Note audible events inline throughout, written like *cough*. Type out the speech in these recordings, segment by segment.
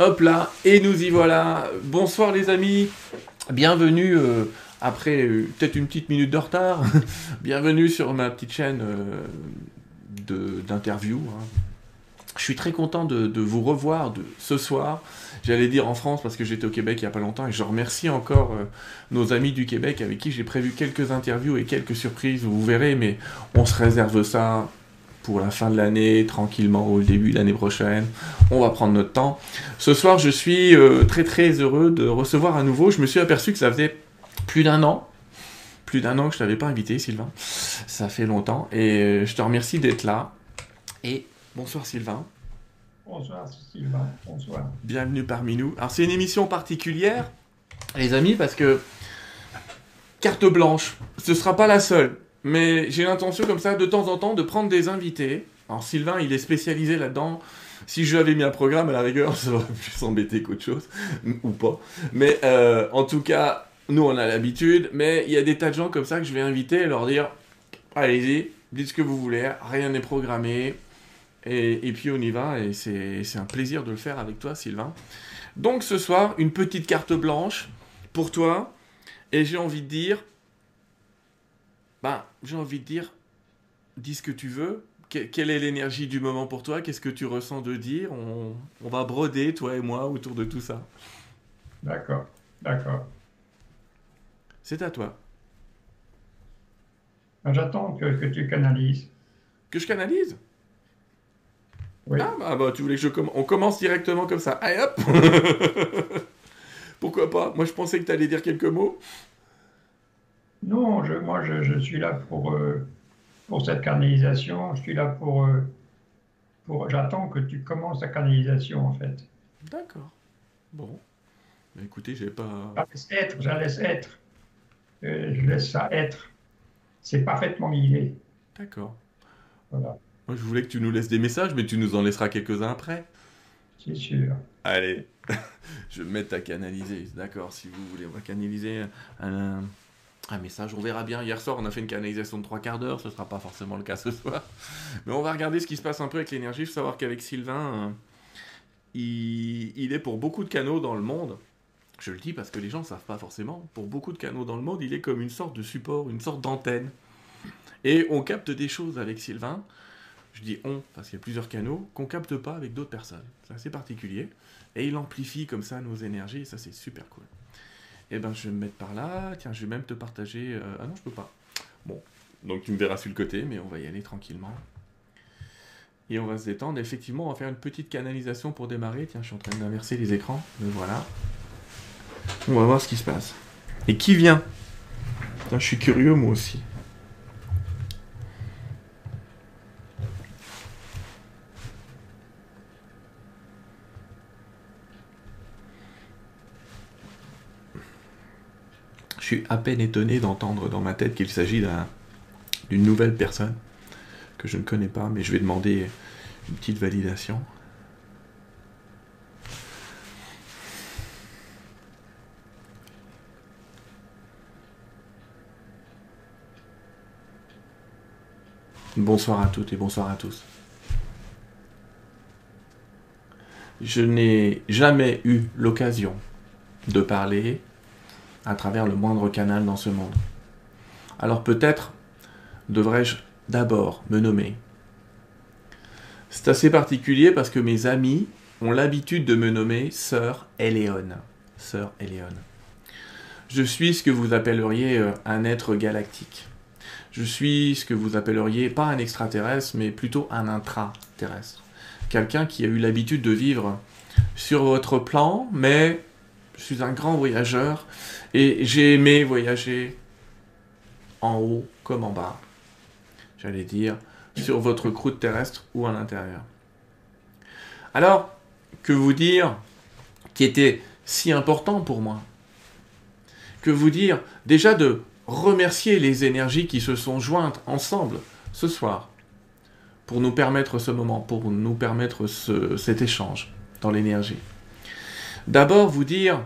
Hop là, et nous y voilà. Bonsoir les amis, bienvenue euh, après euh, peut-être une petite minute de retard. *laughs* bienvenue sur ma petite chaîne euh, d'interview. hein. Je suis très content de, de vous revoir de, ce soir. J'allais dire en France parce que j'étais au Québec il n'y a pas longtemps et je remercie encore euh, nos amis du Québec avec qui j'ai prévu quelques interviews et quelques surprises. Vous verrez, mais on se réserve ça pour la fin de l'année, tranquillement, au début de l'année prochaine. On va prendre notre temps. Ce soir, je suis euh, très très heureux de recevoir à nouveau. Je me suis aperçu que ça faisait plus d'un an, plus d'un an que je t'avais pas invité, Sylvain. Ça fait longtemps et euh, je te remercie d'être là. Et bonsoir Sylvain, Bonsoir Sylvain, bonsoir. bienvenue parmi nous. Alors c'est une émission particulière, les amis, parce que carte blanche, ce sera pas la seule. Mais j'ai l'intention comme ça de temps en temps de prendre des invités. Alors Sylvain, il est spécialisé là-dedans. Si je lui avais mis un programme à la rigueur, *laughs* ça aurait pu s'embêter qu'autre chose, ou pas. Mais euh, en tout cas, nous on a l'habitude. Mais il y a des tas de gens comme ça que je vais inviter et leur dire allez-y, dites ce que vous voulez, rien n'est programmé. Et, puis on y va, et c'est un plaisir de le faire avec toi, Sylvain. Donc ce soir, une petite carte blanche pour toi, et j'ai envie de dire, ben, j'ai envie de dire, dis ce que tu veux. Que- quelle est l'énergie du moment pour toi? Qu'est-ce que tu ressens de dire? On, on va broder, toi et moi, autour de tout ça. D'accord, d'accord. C'est à toi. J'attends que, que tu canalises. Que je canalise? Oui. Ah bah, bah, tu voulais que je commence On commence directement comme ça. Allez hop *laughs* Pourquoi pas? Moi je pensais que tu allais dire quelques mots. Non, je, moi je, je suis là pour, euh, pour cette canalisation. Je suis là pour. euh, pour J'attends que tu commences la canalisation en fait. D'accord. Bon. Bah, écoutez, j'ai pas... Je la laisse être, je la laisse être. Euh, je laisse ça être. C'est parfaitement guidé. D'accord. Voilà, Moi, je voulais que tu nous laisses des messages, mais tu nous en laisseras quelques-uns après. c'est sûr. Allez, *laughs* je vais me mettre à canaliser. D'accord, si vous voulez, on va canaliser un, un message. On verra bien. Hier soir, on a fait une canalisation de trois quarts d'heure. Ce sera pas forcément le cas ce soir. Mais on va regarder ce qui se passe un peu avec l'énergie. Il faut savoir qu'avec Sylvain, euh, il, il est pour beaucoup de canaux dans le monde. Je le dis parce que les gens ne savent pas forcément. Pour beaucoup de canaux dans le monde, il est comme une sorte de support, une sorte d'antenne. Et on capte des choses avec Sylvain. Je dis on, parce qu'il y a plusieurs canaux, qu'on capte pas avec d'autres personnes. C'est assez particulier. Et il amplifie comme ça nos énergies, et ça c'est super cool. Et ben je vais me mettre par là, tiens, je vais même te partager... euh, Ah non, je peux pas. Bon, donc tu me verras sur le côté, mais on va y aller tranquillement. Et on va se détendre. Effectivement, on va faire une petite canalisation pour démarrer. Tiens, je suis en train d'inverser les écrans. Me voilà. On va voir ce qui se passe. Et qui vient? Tiens, je suis curieux moi aussi. Suis à peine étonné d'entendre dans ma tête qu'il s'agit d'un- d'une nouvelle personne que je ne connais pas, mais je vais demander une petite validation. Bonsoir à toutes et bonsoir à tous. Je n'ai jamais eu l'occasion de parler à travers le moindre canal dans ce monde. Alors peut-être devrais-je d'abord me nommer. C'est assez particulier parce que mes amis ont l'habitude de me nommer Sœur Eléone. Sœur Eléone. Je suis ce que vous appelleriez euh, un être galactique. Je suis ce que vous appelleriez pas un extraterrestre, mais plutôt un intraterrestre. Quelqu'un qui a eu l'habitude de vivre sur votre plan, mais je suis un grand voyageur et j'ai aimé voyager en haut comme en bas. J'allais dire sur votre croûte terrestre ou à l'intérieur. Alors, que vous dire qui était si important pour moi? Que vous dire déjà de remercier les énergies qui se sont jointes ensemble ce soir pour nous permettre ce moment, pour nous permettre ce- cet échange dans l'énergie? D'abord, vous dire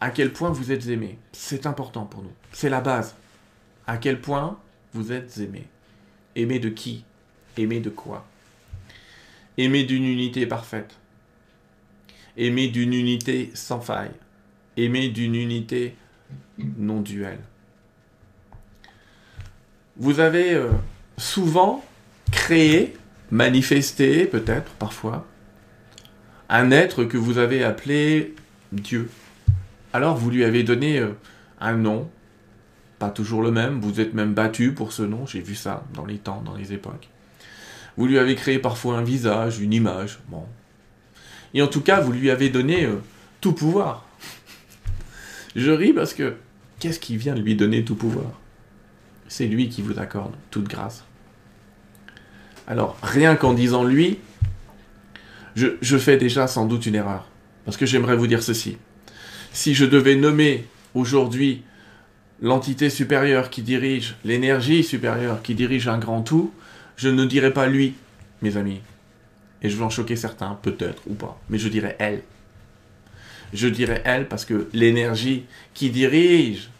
à quel point vous êtes aimé. C'est important pour nous. C'est la base. À quel point vous êtes aimé. Aimé de qui? Aimé de quoi? Aimé d'une unité parfaite. Aimé d'une unité sans faille. Aimé d'une unité non duelle. Vous avez euh, souvent créé, manifesté peut-être parfois, un être que vous avez appelé Dieu. Alors vous lui avez donné euh, un nom, pas toujours le même, vous êtes même battu pour ce nom, j'ai vu ça dans les temps, dans les époques. Vous lui avez créé parfois un visage, une image, bon. Et en tout cas, vous lui avez donné euh, tout pouvoir. Je ris parce que qu'est-ce qui vient de lui donner tout pouvoir? C'est lui qui vous accorde toute grâce. Alors, rien qu'en disant lui, je, fais déjà sans doute une erreur. Parce que j'aimerais vous dire ceci. Si je devais nommer aujourd'hui l'entité supérieure qui dirige, l'énergie supérieure qui dirige un grand tout, je ne dirais pas lui, mes amis. Et je vais en choquer certains, peut-être ou pas, mais je dirais elle. Je dirais elle parce que l'énergie qui dirige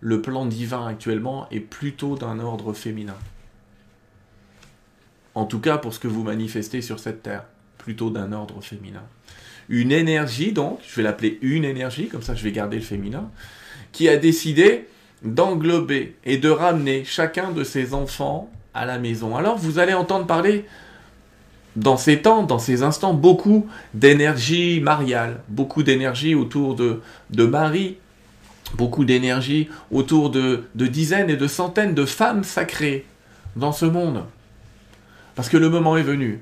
le plan divin actuellement est plutôt d'un ordre féminin. En tout cas pour ce que vous manifestez sur cette terre, plutôt d'un ordre féminin. Une énergie donc, je vais l'appeler une énergie, comme ça je vais garder le féminin, qui a décidé d'englober et de ramener chacun de ses enfants à la maison. Alors vous allez entendre parler dans ces temps, dans ces instants, beaucoup d'énergie mariale, beaucoup d'énergie autour de, de Marie, beaucoup d'énergie autour de, de dizaines et de centaines de femmes sacrées dans ce monde. Parce que le moment est venu.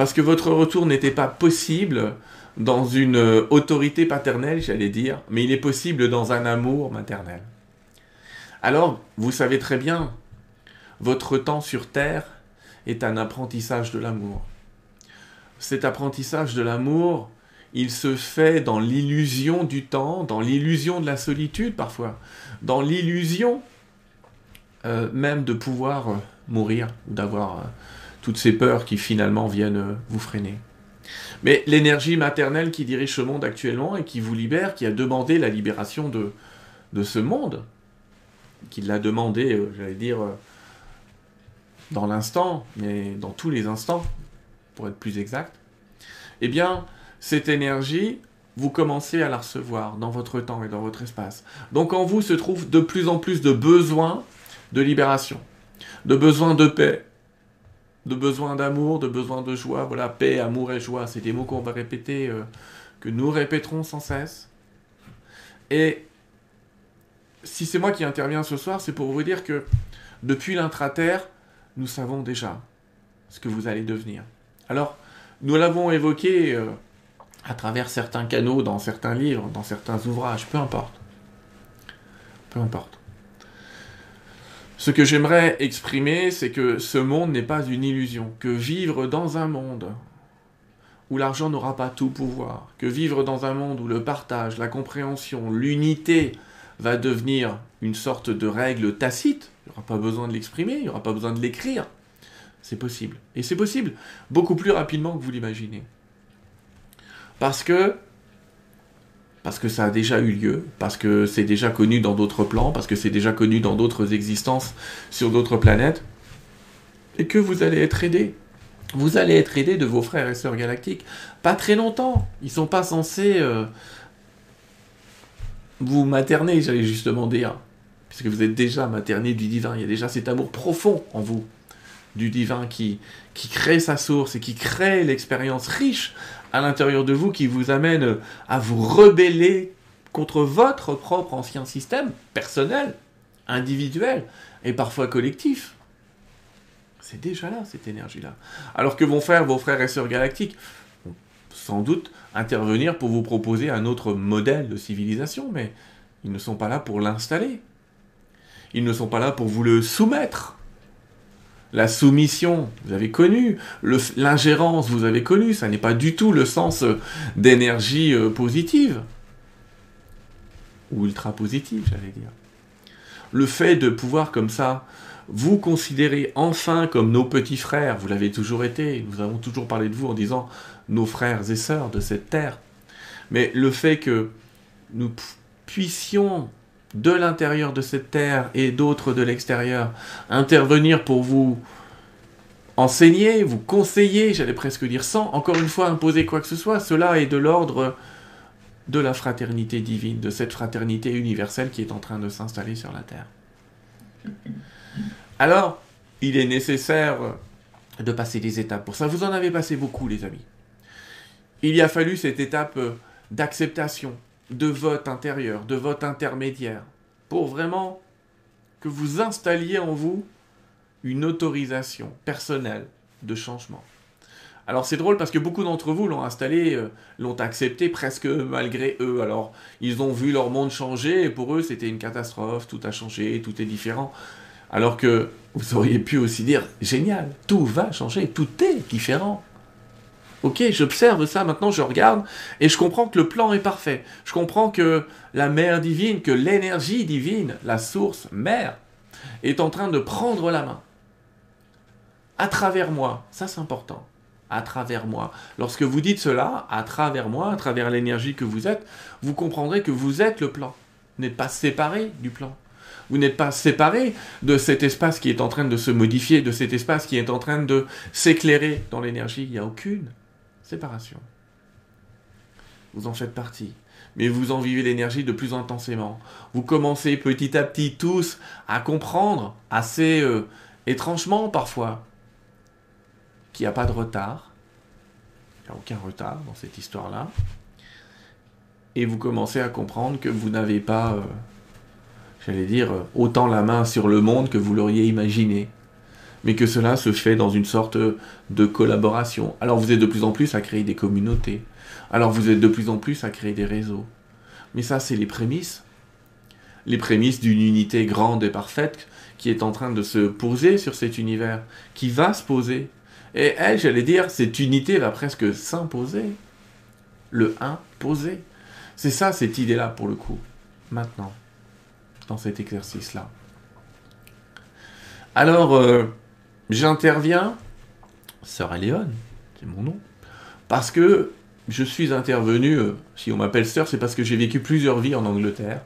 Parce que votre retour n'était pas possible dans une euh, autorité paternelle, j'allais dire, mais il est possible dans un amour maternel. Alors, vous savez très bien, votre temps sur Terre est un apprentissage de l'amour. Cet apprentissage de l'amour, il se fait dans l'illusion du temps, dans l'illusion de la solitude parfois, dans l'illusion euh, même de pouvoir euh, mourir ou d'avoir toutes ces peurs qui finalement viennent vous freiner. Mais l'énergie maternelle qui dirige ce monde actuellement et qui vous libère, qui a demandé la libération de, de ce monde, qui l'a demandé, euh, j'allais dire, euh, dans l'instant, mais dans tous les instants, pour être plus exact, eh bien, cette énergie, vous commencez à la recevoir dans votre temps et dans votre espace. Donc en vous se trouve de plus en plus de besoins de libération, de besoins de paix, de besoin d'amour, de besoin de joie. Voilà, paix, amour et joie, c'est des mots qu'on va répéter, euh, que nous répéterons sans cesse. Et si c'est moi qui interviens ce soir, c'est pour vous dire que depuis l'intraterre, nous savons déjà ce que vous allez devenir. Alors, nous l'avons évoqué euh, à travers certains canaux, dans certains livres, dans certains ouvrages, peu importe. Peu importe. Ce que j'aimerais exprimer, c'est que ce monde n'est pas une illusion, que vivre dans un monde où l'argent n'aura pas tout pouvoir, que vivre dans un monde où le partage, la compréhension, l'unité va devenir une sorte de règle tacite, il n'y aura pas besoin de l'exprimer, il n'y aura pas besoin de l'écrire, c'est possible. Et c'est possible beaucoup plus rapidement que vous l'imaginez. Parce que parce que ça a déjà eu lieu, parce que c'est déjà connu dans d'autres plans, parce que c'est déjà connu dans d'autres existences sur d'autres planètes, et que vous allez être aidé. Vous allez être aidé de vos frères et sœurs galactiques. Pas très longtemps. Ils sont pas censés euh, vous materner, j'allais justement dire. Puisque vous êtes déjà materné du divin. Il y a déjà cet amour profond en vous du divin qui, qui crée sa source et qui crée l'expérience riche à l'intérieur de vous qui vous amène à vous rebeller contre votre propre ancien système personnel, individuel et parfois collectif. C'est déjà là, cette énergie-là. Alors que vont faire vos frères et sœurs galactiques? Sans doute intervenir pour vous proposer un autre modèle de civilisation, mais ils ne sont pas là pour l'installer. Ils ne sont pas là pour vous le soumettre. La soumission, vous avez connu. L'ingérence, vous avez connu. Ça n'est pas du tout le sens euh, d'énergie euh, positive. Ou ultra positive, j'allais dire. Le fait de pouvoir comme ça vous considérer enfin comme nos petits frères, vous l'avez toujours été, nous avons toujours parlé de vous en disant nos frères et sœurs de cette terre. Mais le fait que nous puissions de l'intérieur de cette terre et d'autres de l'extérieur intervenir pour vous enseigner, vous conseiller, j'allais presque dire sans, encore une fois, imposer quoi que ce soit. Cela est de l'ordre de la fraternité divine, de cette fraternité universelle qui est en train de s'installer sur la Terre. Alors, il est nécessaire de passer des étapes pour ça. Vous en avez passé beaucoup, les amis. Il y a fallu cette étape d'acceptation, de vote intérieur, de vote intermédiaire, pour vraiment que vous installiez en vous une autorisation personnelle de changement. Alors c'est drôle parce que beaucoup d'entre vous l'ont installé, euh, l'ont accepté presque malgré eux. Alors ils ont vu leur monde changer et pour eux c'était une catastrophe, tout a changé, tout est différent. Alors que vous auriez pu aussi dire génial, tout va changer, tout est différent. Ok, j'observe ça, maintenant je regarde et je comprends que le plan est parfait. Je comprends que la mère divine, que l'énergie divine, la source mère, est en train de prendre la main. À travers moi, ça c'est important. À travers moi. Lorsque vous dites cela, à travers moi, à travers l'énergie que vous êtes, vous comprendrez que vous êtes le plan. Vous n'êtes pas séparé du plan. Vous n'êtes pas séparé de cet espace qui est en train de se modifier, de cet espace qui est en train de s'éclairer dans l'énergie. Il n'y a aucune séparation. Vous en faites partie. Mais vous en vivez l'énergie de plus intensément. Vous commencez petit à petit tous à comprendre, assez euh, étrangement parfois, qu'il n'y a pas de retard. Il n'y a aucun retard dans cette histoire-là. Et vous commencez à comprendre que vous n'avez pas, euh, j'allais dire, autant la main sur le monde que vous l'auriez imaginé mais que cela se fait dans une sorte de collaboration. Alors vous êtes de plus en plus à créer des communautés. Alors vous êtes de plus en plus à créer des réseaux. Mais ça, c'est les prémices. Les prémices d'une unité grande et parfaite qui est en train de se poser sur cet univers, qui va se poser. Et elle, j'allais dire, cette unité va presque s'imposer. Le imposer. C'est ça, cette idée-là, pour le coup. Maintenant, dans cet exercice-là. Alors, euh, J'interviens, Sœur Aléone, c'est mon nom, parce que je suis intervenu, euh, si on m'appelle sœur, c'est parce que j'ai vécu plusieurs vies en Angleterre,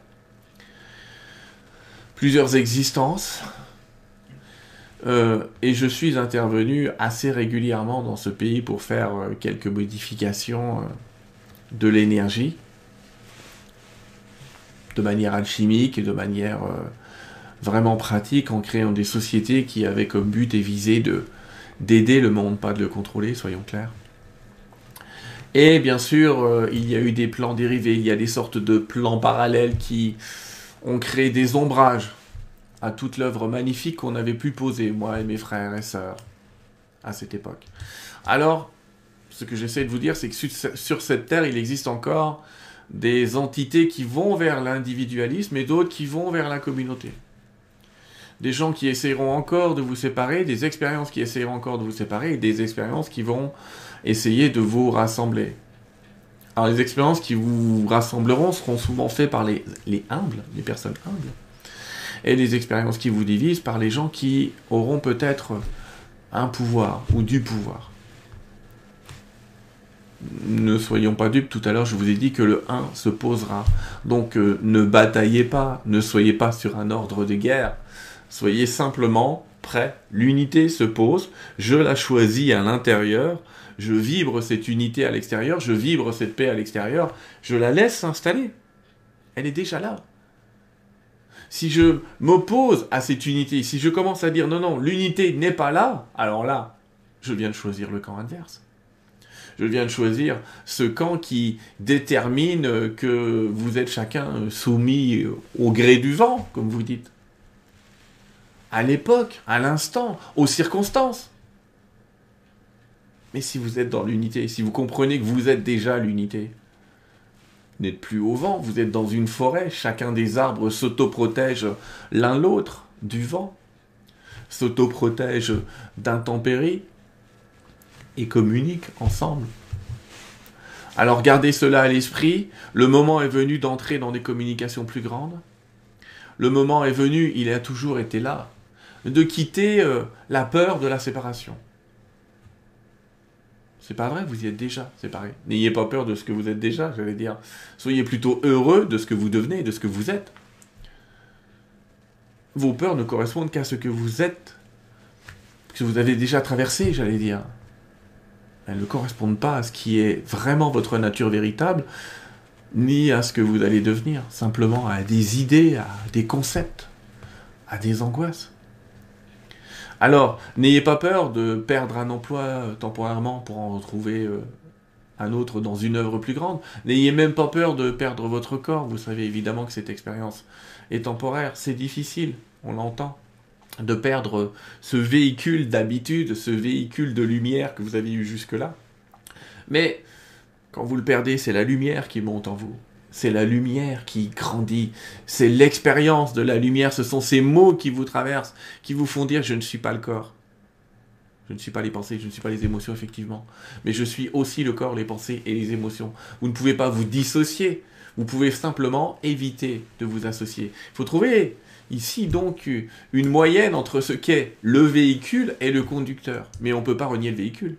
plusieurs existences, euh, et je suis intervenu assez régulièrement dans ce pays pour faire euh, quelques modifications de l'énergie, de manière alchimique et de manière vraiment pratique en créant des sociétés qui avaient comme but et visée de d'aider le monde, pas de le contrôler, soyons clairs. Et bien sûr, euh, il y a eu des plans dérivés, il y a des sortes de plans parallèles qui ont créé des ombrages à toute l'œuvre magnifique qu'on avait pu poser, moi et mes frères et sœurs, à cette époque. Alors, ce que j'essaie de vous dire, c'est que sur cette terre, il existe encore des entités qui vont vers l'individualisme et d'autres qui vont vers la communauté des gens qui essayeront encore de vous séparer, des expériences qui essayeront encore de vous séparer, et des expériences qui vont essayer de vous rassembler. Alors les expériences qui vous rassembleront seront souvent faites par les, les humbles, les personnes humbles, et les expériences qui vous divisent par les gens qui auront peut-être un pouvoir ou du pouvoir. Ne soyons pas dupes, tout à l'heure je vous ai dit que le 1 se posera. Donc euh, ne bataillez pas, ne soyez pas sur un ordre de guerre, Soyez simplement prêts. L'unité se pose, je la choisis à l'intérieur, je vibre cette unité à l'extérieur, je vibre cette paix à l'extérieur, je la laisse s'installer. Elle est déjà là. Si je m'oppose à cette unité, si je commence à dire non, non, l'unité n'est pas là, alors là, je viens de choisir le camp adverse. Je viens de choisir ce camp qui détermine que vous êtes chacun soumis au gré du vent, comme vous dites à l'époque, à l'instant, aux circonstances. Mais si vous êtes dans l'unité, si vous comprenez que vous êtes déjà l'unité, vous n'êtes plus au vent, vous êtes dans une forêt, chacun des arbres s'autoprotège l'un l'autre du vent, s'autoprotège d'intempéries et communique ensemble. Alors gardez cela à l'esprit, le moment est venu d'entrer dans des communications plus grandes. Le moment est venu, il a toujours été là, de quitter euh, la peur de la séparation. C'est pas vrai, vous y êtes déjà séparés. N'ayez pas peur de ce que vous êtes déjà, j'allais dire. Soyez plutôt heureux de ce que vous devenez, de ce que vous êtes. Vos peurs ne correspondent qu'à ce que vous êtes que vous avez déjà traversé, j'allais dire, elles ne correspondent pas à ce qui est vraiment votre nature véritable, ni à ce que vous allez devenir, simplement à des idées, à des concepts, à des angoisses. Alors, n'ayez pas peur de perdre un emploi euh, temporairement pour en retrouver euh, un autre dans une œuvre plus grande. N'ayez même pas peur de perdre votre corps. Vous savez évidemment que cette expérience est temporaire. C'est difficile, on l'entend, de perdre ce véhicule d'habitude, ce véhicule de lumière que vous avez eu jusque-là. Mais quand vous le perdez, c'est la lumière qui monte en vous. C'est la lumière qui grandit. C'est l'expérience de la lumière. Ce sont ces mots qui vous traversent, qui vous font dire je ne suis pas le corps. Je ne suis pas les pensées, je ne suis pas les émotions, effectivement. Mais je suis aussi le corps, les pensées et les émotions. Vous ne pouvez pas vous dissocier. Vous pouvez simplement éviter de vous associer. Il faut trouver ici donc une moyenne entre ce qu'est le véhicule et le conducteur. Mais on ne peut pas renier le véhicule.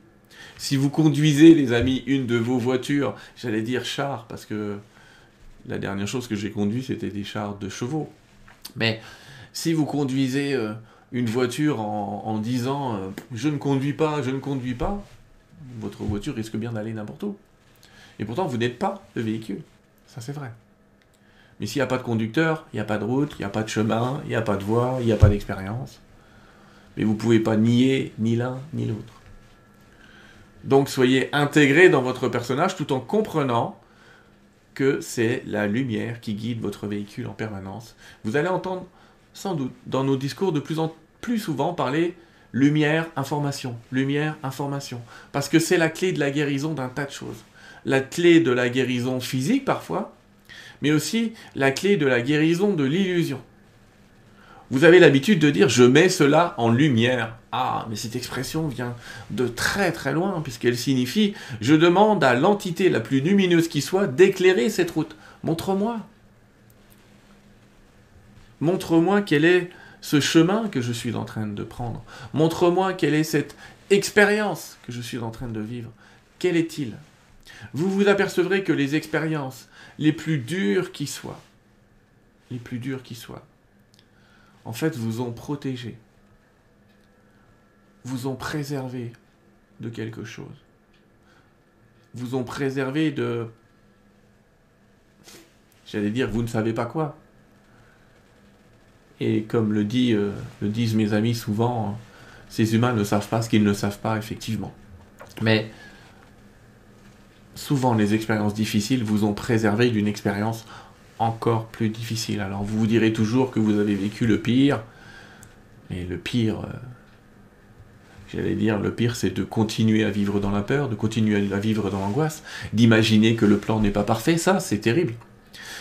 Si vous conduisez, les amis, une de vos voitures, j'allais dire char, parce que la dernière chose que j'ai conduit, c'était des chars de chevaux. Mais si vous conduisez euh, une voiture en, disant euh, je ne conduis pas, je ne conduis pas, votre voiture risque bien d'aller n'importe où. Et pourtant, vous n'êtes pas le véhicule. Ça, c'est vrai. Mais s'il n'y a pas de conducteur, il n'y a pas de route, il n'y a pas de chemin, il n'y a pas de voie, il n'y a pas d'expérience. Mais vous ne pouvez pas nier ni l'un ni l'autre. Donc soyez intégré dans votre personnage tout en comprenant que c'est la lumière qui guide votre véhicule en permanence. Vous allez entendre sans doute dans nos discours de plus en plus souvent parler lumière, information, lumière, information. Parce que c'est la clé de la guérison d'un tas de choses. La clé de la guérison physique parfois, mais aussi la clé de la guérison de l'illusion. Vous avez l'habitude de dire je mets cela en lumière. Ah, mais cette expression vient de très très loin, puisqu'elle signifie je demande à l'entité la plus lumineuse qui soit d'éclairer cette route. Montre-moi. Montre-moi quel est ce chemin que je suis en train de prendre. Montre-moi quelle est cette expérience que je suis en train de vivre. Quel est-il? Vous vous apercevrez que les expériences les plus dures qui soient, les plus dures qui soient, en fait, vous ont protégé, vous ont préservé de quelque chose, vous ont préservé de, j'allais dire, vous ne savez pas quoi. Et comme le, euh, disent mes amis souvent, ces humains ne savent pas ce qu'ils ne savent pas, effectivement. Mais souvent, les expériences difficiles vous ont préservé d'une expérience encore plus difficile. Alors vous vous direz toujours que vous avez vécu le pire, mais le pire, euh, j'allais dire, le pire c'est de continuer à vivre dans la peur, de continuer à vivre dans l'angoisse, d'imaginer que le plan n'est pas parfait, ça c'est terrible.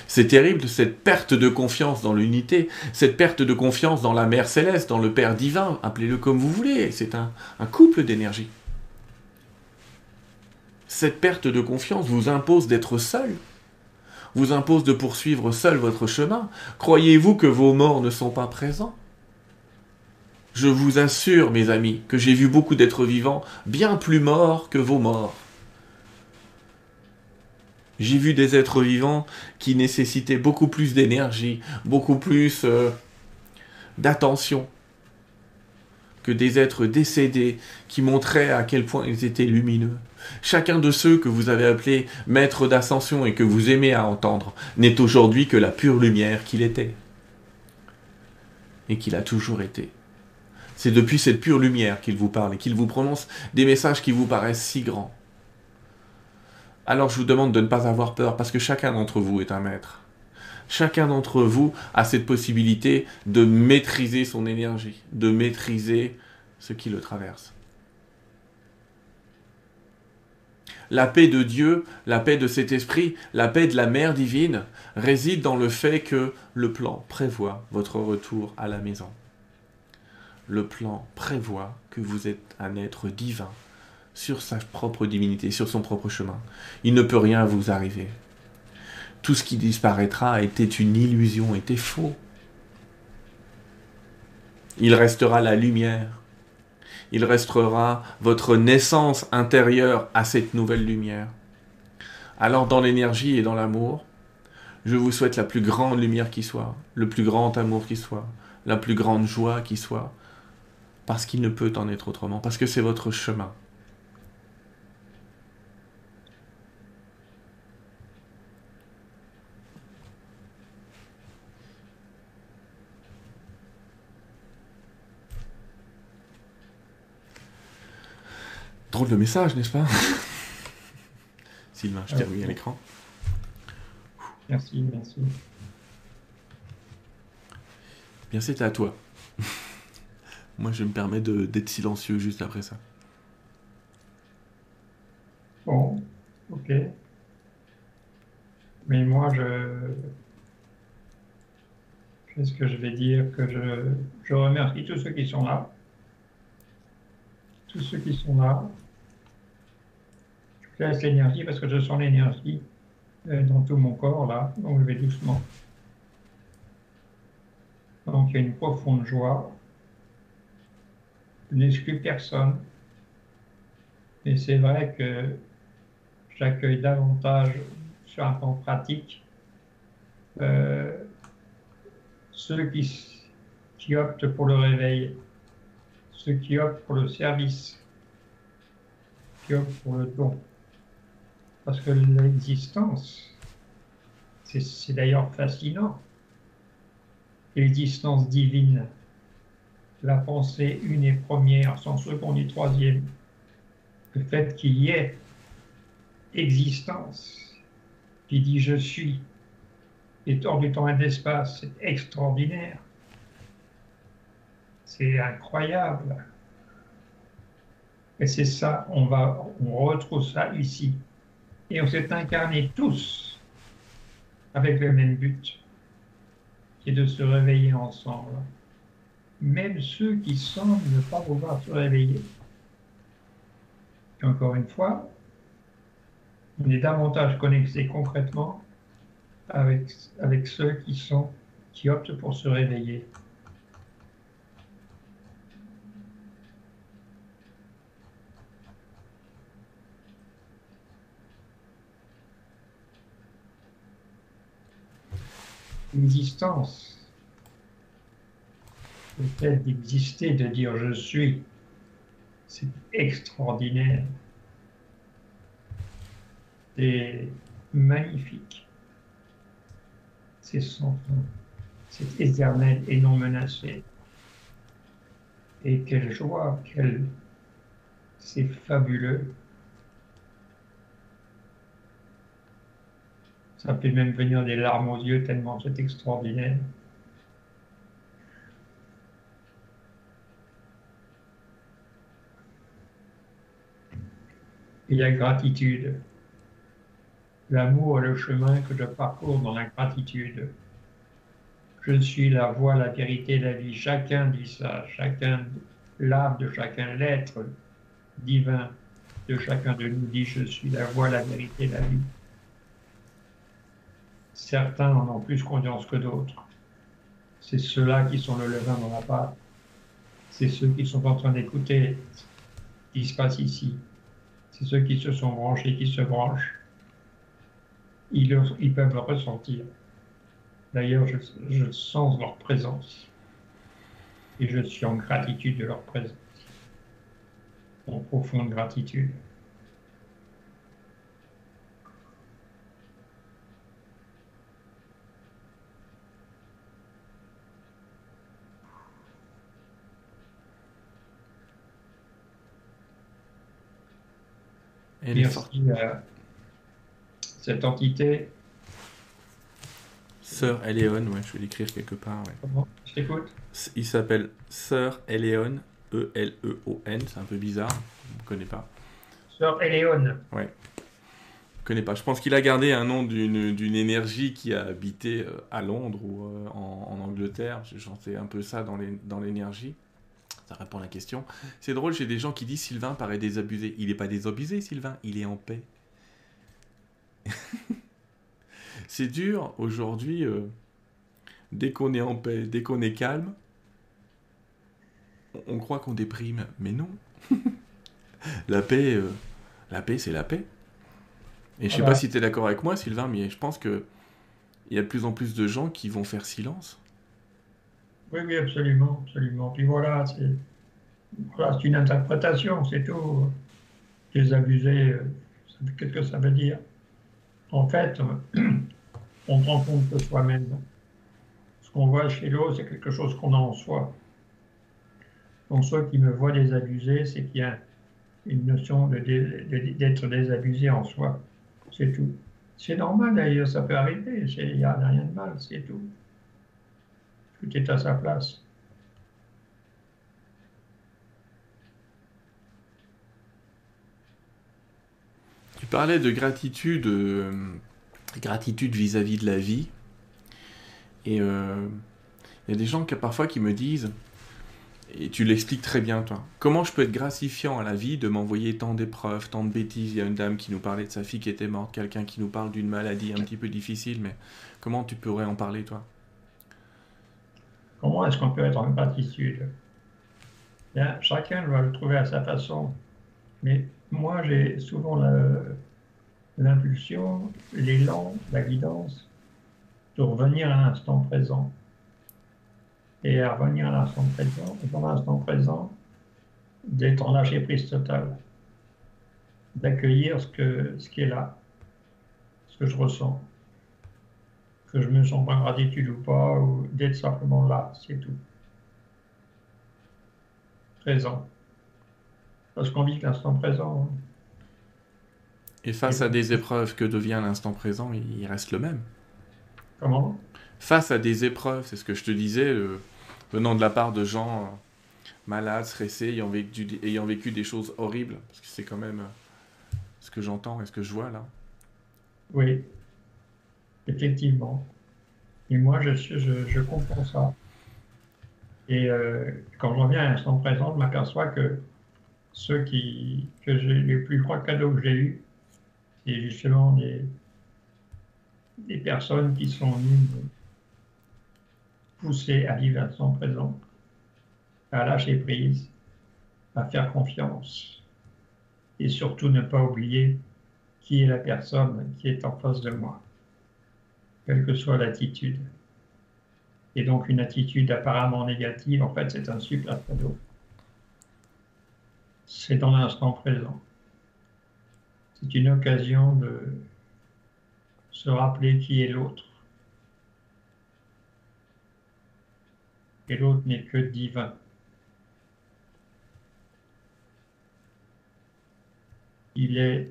C'est terrible cette perte de confiance dans l'unité, cette perte de confiance dans la Mère céleste, dans le Père divin, appelez-le comme vous voulez, c'est un, un couple d'énergie. Cette perte de confiance vous impose d'être seul, vous impose de poursuivre seul votre chemin Croyez-vous que vos morts ne sont pas présents? Je vous assure, mes amis, que j'ai vu beaucoup d'êtres vivants bien plus morts que vos morts. J'ai vu des êtres vivants qui nécessitaient beaucoup plus d'énergie, beaucoup plus euh, d'attention que des êtres décédés qui montraient à quel point ils étaient lumineux. Chacun de ceux que vous avez appelés maîtres d'ascension et que vous aimez à entendre n'est aujourd'hui que la pure lumière qu'il était. Et qu'il a toujours été. C'est depuis cette pure lumière qu'il vous parle et qu'il vous prononce des messages qui vous paraissent si grands. Alors je vous demande de ne pas avoir peur parce que chacun d'entre vous est un maître. Chacun d'entre vous a cette possibilité de maîtriser son énergie, de maîtriser ce qui le traverse. La paix de Dieu, la paix de cet esprit, la paix de la mère divine réside dans le fait que le plan prévoit votre retour à la maison. Le plan prévoit que vous êtes un être divin sur sa propre divinité, sur son propre chemin. Il ne peut rien vous arriver. Tout ce qui disparaîtra était une illusion, était faux. Il restera la lumière, il restera votre naissance intérieure à cette nouvelle lumière. Alors dans l'énergie et dans l'amour, je vous souhaite la plus grande lumière qui soit, le plus grand amour qui soit, la plus grande joie qui soit, parce qu'il ne peut en être autrement, parce que c'est votre chemin. Drôle de message, n'est-ce pas *laughs* Sylvain, je t'ai remis à l'écran. Merci, merci. Bien, c'était à toi. *laughs* Moi, je me permets d'être silencieux juste après ça. Bon, ok. Mais moi, je. Qu'est-ce que je vais dire Que je, je remercie tous ceux qui sont là. Tous ceux qui sont là. Je laisse l'énergie parce que je sens l'énergie euh, dans tout mon corps là, donc je vais doucement. Donc il y a une profonde joie. Je n'exclus personne. Mais c'est vrai que j'accueille davantage sur un plan pratique euh, ceux qui, qui optent pour le réveil, ceux qui optent pour le service, qui optent pour le don. Parce que l'existence, c'est d'ailleurs fascinant, l'existence divine, la pensée une et première, sans seconde et troisième, le fait qu'il y ait existence qui dit je suis, et hors du temps et de l'espace, c'est extraordinaire. C'est incroyable. Et c'est ça, on va, on retrouve ça ici. Et on s'est incarnés tous avec le même but, qui est de se réveiller ensemble. Même ceux qui semblent ne pas pouvoir se réveiller. Encore une fois, on est davantage connecté concrètement avec, avec ceux qui sont qui optent pour se réveiller. L'existence, le fait d'exister, de dire je suis, c'est extraordinaire. C'est magnifique. C'est sans. C'est éternel et non menacé. Et quelle joie, quel... c'est fabuleux. Ça fait même venir des larmes aux yeux tellement c'est extraordinaire. Et la gratitude. L'amour est le chemin que je parcours dans la gratitude. Je suis la voie, la vérité, la vie. Chacun dit ça. Chacun, l'âme de chacun, l'être divin de chacun de nous dit je suis la voie, la vérité, la vie. Certains en ont plus conscience que d'autres. C'est ceux-là qui sont le levain dans la pâte. C'est ceux qui sont en train d'écouter ce qui se passe ici. C'est ceux qui se sont branchés, qui se branchent. Ils, peuvent le ressentir. D'ailleurs, je sens leur présence. Et je suis en gratitude de leur présence. En profonde gratitude. Et Merci à cette entité. Sœur Eleon, ouais, je vais l'écrire quelque part. Ouais. Je t'écoute. Il s'appelle Sœur Eleon, E-L-E-O-N, c'est un peu bizarre, je ne connais pas. Sœur Eleon. Ouais. Je connais pas. Je pense qu'il a gardé un nom d'une énergie qui a habité euh, à Londres ou euh, en, en, Angleterre. J'ai chanté un peu ça dans l'énergie. Ça répond à la question. C'est drôle, j'ai des gens qui disent Sylvain paraît désabusé. Il n'est pas désabusé, Sylvain, il est en paix. *laughs* c'est dur aujourd'hui, euh, dès qu'on est en paix, dès qu'on est calme, on, croit qu'on déprime, mais non. *laughs* la paix, euh, la paix, c'est la paix. Et je sais pas si tu es d'accord avec moi, Sylvain, mais je pense que il y a de plus en plus de gens qui vont faire silence oui, oui, absolument, absolument. Puis voilà, Voilà, c'est une interprétation, c'est tout. Désabusé, qu'est-ce que ça veut dire? En fait, *clears throat* on ne rend compte que soi-même. Ce qu'on voit chez l'autre, c'est quelque chose qu'on a en soi. Donc, ceux qui me voient désabusé, c'est qu'il y a une notion d'être désabusé en soi. C'est tout. C'est normal d'ailleurs, ça peut arriver, il n'y a rien de mal, c'est tout. Tout est à sa place. Tu parlais de gratitude, euh, gratitude vis-à-vis de la vie. Et euh, il y a des gens qui, parfois qui me disent, et tu l'expliques très bien, toi. Comment je peux être gratifiant à la vie de m'envoyer tant d'épreuves, tant de bêtises? Il y a une dame qui nous parlait de sa fille qui était morte, quelqu'un qui nous parle d'une maladie un petit peu difficile, mais comment tu pourrais en parler, toi? Comment est-ce qu'on peut être en gratitude? Bien, Chacun doit le trouver à sa façon. Mais moi, j'ai souvent l'impulsion, l'élan, la guidance de revenir à l'instant présent. Et à revenir à l'instant présent, dans l'instant présent, d'être en lâcher prise totale, d'accueillir ce, ce qui est là, ce que je ressens, que je me sens pas gratitude ou pas, d'être simplement là, c'est tout. Présent. Parce qu'on vit l'instant présent. Hein. Et face à des épreuves, que devient l'instant présent Il reste le même. Comment? Face à des épreuves, c'est ce que je te disais, venant de la part de gens euh, malades, stressés, ayant vécu, ayant vécu des choses horribles, parce que c'est quand même euh, ce que j'entends et ce que je vois là. Oui, effectivement. Et moi, je, je, je comprends ça. Et euh, quand je reviens à l'instant présent, je m'aperçois que ceux qui, que j'ai, les plus gros cadeaux que j'ai eus, c'est justement des, des personnes qui sont venues pousser à vivre l'instant présent, à lâcher prise, à faire confiance et surtout ne pas oublier qui est la personne qui est en face de moi, quelle que soit l'attitude. Et donc une attitude apparemment négative, en fait, c'est un super cadeau. C'est dans l'instant présent. C'est une occasion de se rappeler qui est l'autre et l'autre n'est que divin. Il est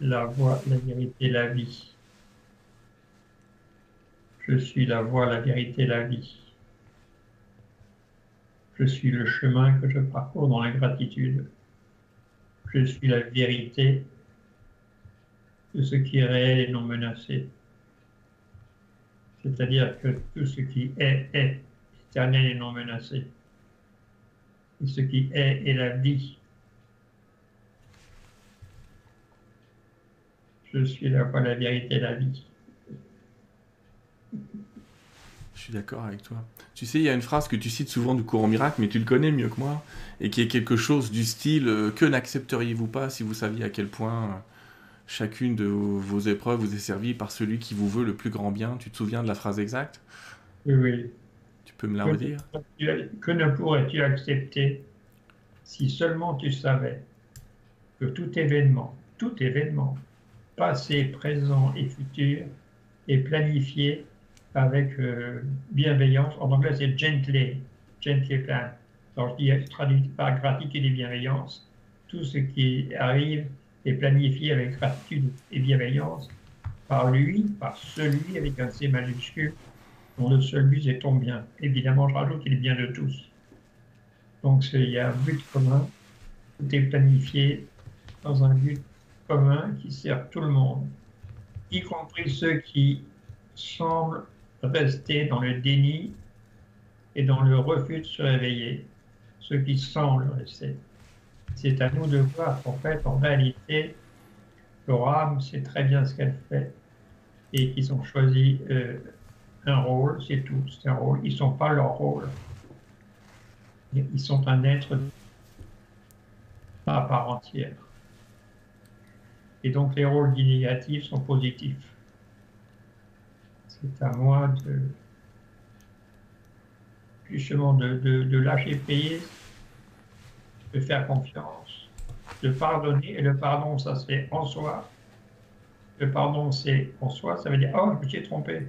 la voie, la vérité, la vie. Je suis la voie, la vérité, la vie. Je suis le chemin que je parcours dans la gratitude. Je suis la vérité de ce qui est réel et non menacé. C'est-à-dire que tout ce qui est est éternel et non menacé. Et ce qui est est la vie. Je suis la voie, la vérité, la vie. Je suis d'accord avec toi. Tu sais, il y a une phrase que tu cites souvent du courant miracle, mais tu le connais mieux que moi, et qui est quelque chose du style euh, Que n'accepteriez-vous pas si vous saviez à quel point euh, chacune de vos épreuves vous est servie par celui qui vous veut le plus grand bien? Tu te souviens de la phrase exacte? Oui, oui. Peux me la redire? Que ne pourrais-tu accepter si seulement tu savais que tout événement, tout événement, passé, présent et futur, est planifié avec euh, bienveillance. En anglais, c'est gently, gently plan. Alors, je dis, traduit par gratitude et bienveillance. Tout ce qui arrive est planifié avec gratitude et bienveillance par lui, par celui avec un C majuscule dont le seul but est ton bien. Évidemment, je rajoute qu'il est bien de tous. Donc il y a un but commun, tout est planifié dans un but commun qui sert tout le monde, y compris ceux qui semblent rester dans le déni et dans le refus de se réveiller, ceux qui semblent rester. C'est à nous de voir qu'en fait, en réalité, leur âme sait très bien ce qu'elle fait et qu'ils ont choisi euh, un rôle, c'est tout, c'est un rôle. Ils ne sont pas leur rôle. Ils sont un être à part entière. Et donc les rôles négatifs sont positifs. C'est à moi de justement de, de, lâcher prise de faire confiance, de pardonner. Et le pardon, ça se fait en soi. Le pardon, c'est en soi. Ça veut dire, oh, je me suis trompé.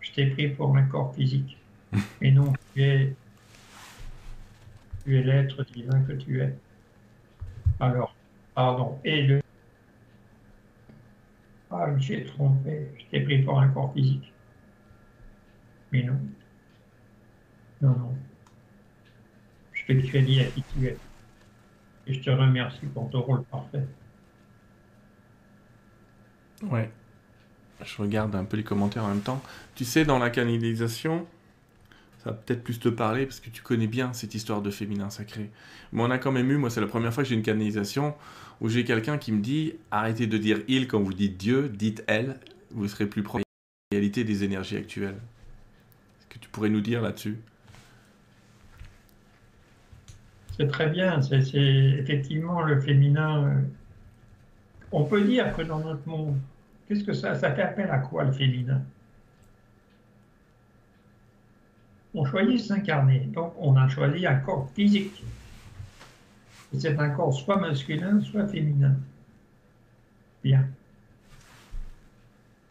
Je t'ai pris pour un corps physique. *laughs* Et non, tu es, tu es l'être divin que tu es. Alors, pardon. Et le ah, je me suis trompé, je t'ai pris pour un corps physique. Non. Non. Je te crédit tu es. Et je te remercie pour ton rôle parfait. Ouais. Je regarde un peu les commentaires en même temps. Tu sais, dans la canalisation, ça va peut-être plus te parler parce que tu connais bien cette histoire de féminin sacré. Mais on a quand même eu, moi c'est la première fois que j'ai une canalisation où j'ai quelqu'un qui me dit arrêtez de dire il quand vous dites Dieu, dites elle, vous serez plus proche de la réalité des énergies actuelles. Tu pourrais nous dire là-dessus? C'est très bien, c'est effectivement le féminin. Euh, on peut dire que dans notre monde, qu'est-ce que ça, ça appel à quoi le féminin? On choisit de s'incarner, donc on a choisi un corps physique. c'est un corps soit masculin, soit féminin. Bien.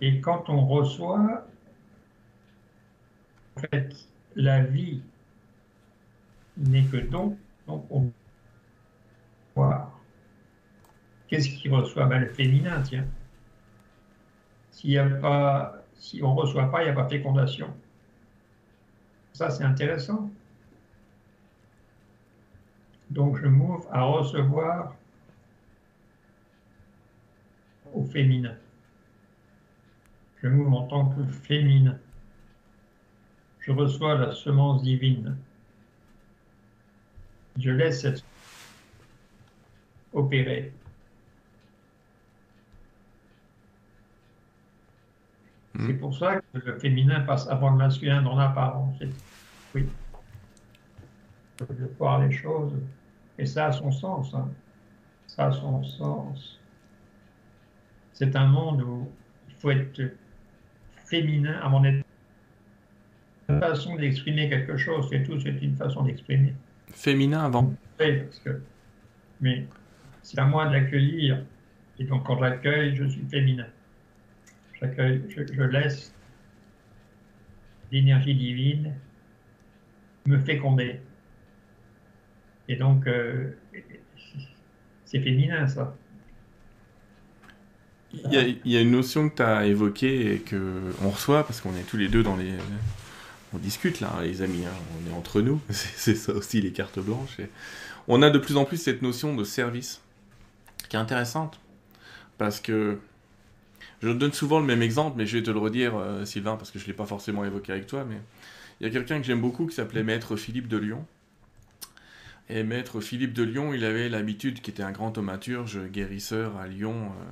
Et quand on reçoit, fait, la vie n'est que don, donc on voir. Qu'est-ce qui reçoit? Ben, Le féminin, tiens. S'il a pas, si on ne reçoit pas, il n'y a pas fécondation. Ça, c'est intéressant. Donc, je m'ouvre à recevoir au féminin. Je m'ouvre en tant que féminin. Je reçois la semence divine. Je laisse cette opérer. C'est hmm. pour ça que le féminin passe avant le masculin dans l'apparence. Oui. De voir les choses. Et ça a son sens. Hein. Ça a son sens. C'est un monde où il faut être féminin avant d'être une façon d'exprimer quelque chose. C'est tout, c'est une façon d'exprimer. Féminin avant Oui, parce que. Mais c'est à moi de l'accueillir. Et donc, quand j'accueille, je suis féminin. J'accueille, je, laisse l'énergie divine me féconder. Et donc, euh, c'est féminin, ça. Il y, a, il y, a, une notion que tu as évoquée et qu'on reçoit, parce qu'on est tous les deux dans les. On discute là, les amis, hein, on est entre nous, *laughs* c'est ça aussi les cartes blanches. On a de plus en plus cette notion de service, qui est intéressante, parce que je donne souvent le même exemple, mais je vais te le redire, euh, Sylvain, parce que je ne l'ai pas forcément évoqué avec toi, mais il y a quelqu'un que j'aime beaucoup qui s'appelait Maître Philippe de Lyon. Et Maître Philippe de Lyon, il avait l'habitude, qui était un grand thaumaturge, guérisseur à Lyon, euh,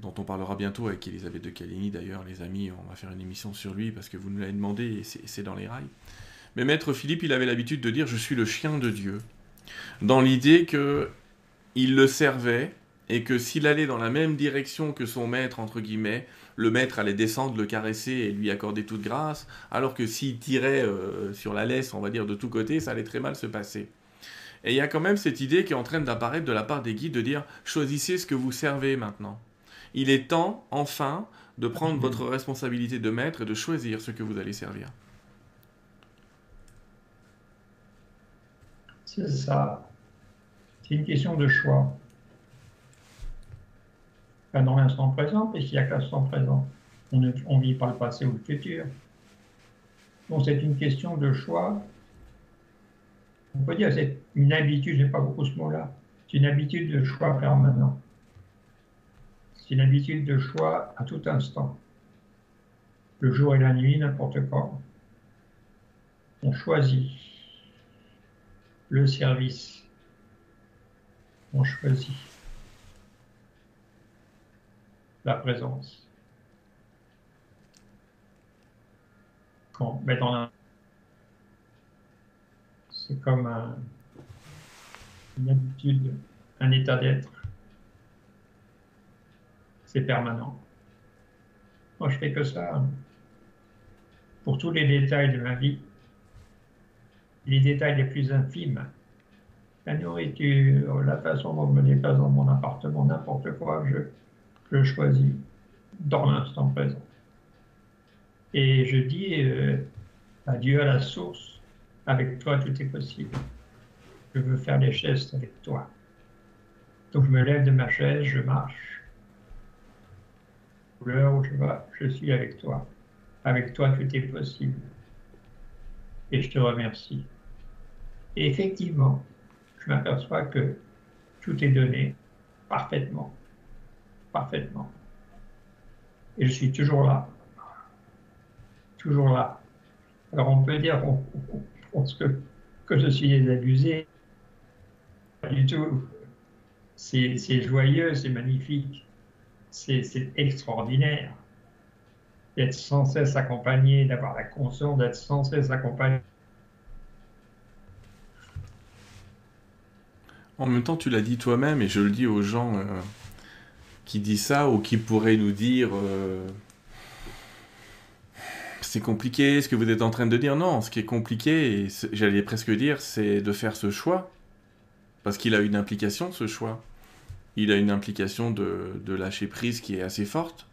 dont on parlera bientôt avec Elisabeth de Caligny d'ailleurs, les amis, on va faire une émission sur lui parce que vous nous l'avez demandé et c'est dans les rails. Mais Maître Philippe, il avait l'habitude de dire Je suis le chien de Dieu, dans l'idée que il le servait et que s'il allait dans la même direction que son maître, entre guillemets, le maître allait descendre, le caresser et lui accorder toute grâce, alors que s'il tirait euh, sur la laisse, on va dire, de tous côtés, ça allait très mal se passer. Et il y a quand même cette idée qui est en train d'apparaître de la part des guides de dire choisissez ce que vous servez maintenant. Il est temps, enfin, de prendre votre responsabilité de maître et de choisir ce que vous allez servir. C'est ça. C'est une question de choix dans l'instant présent, puisqu'il n'y a que l'instant présent. On ne vit pas le passé ou le futur. Donc c'est une question de choix. On peut dire c'est une habitude, n'ai pas beaucoup ce mot-là. C'est une habitude de choix permanent. C'est une habitude de choix à tout instant. Le jour et la nuit, n'importe quand. On choisit le service. On choisit la présence. Quand, c'est comme une habitude, un état d'être. Permanent. Moi, je fais que ça. Pour tous les détails de ma vie, les détails les plus infimes, la nourriture, la façon dont je me déplace dans mon appartement, n'importe quoi, je, je choisis dans l'instant présent. Et je dis euh, adieu à la source. Avec toi, tout est possible. Je veux faire des gestes avec toi. Donc je me lève de ma chaise, je marche. Je suis avec toi. Avec toi, tout est possible. Et je te remercie. Et effectivement, je m'aperçois que tout est donné parfaitement. Parfaitement. Et je suis toujours là. Toujours là. Alors on peut dire que, que je suis désabusé. Pas du tout. C'est joyeux, c'est magnifique. C'est extraordinaire d'être sans cesse accompagné, d'avoir la conscience d'être sans cesse accompagné. En même temps, tu l'as dit toi-même, et je le dis aux gens euh, qui disent ça, ou qui pourraient nous dire euh, c'est compliqué ce que vous êtes en train de dire. Non, ce qui est compliqué, j'allais presque dire, c'est de faire ce choix. Parce qu'il a une implication, ce choix. Il a une implication de, lâcher prise qui est assez forte.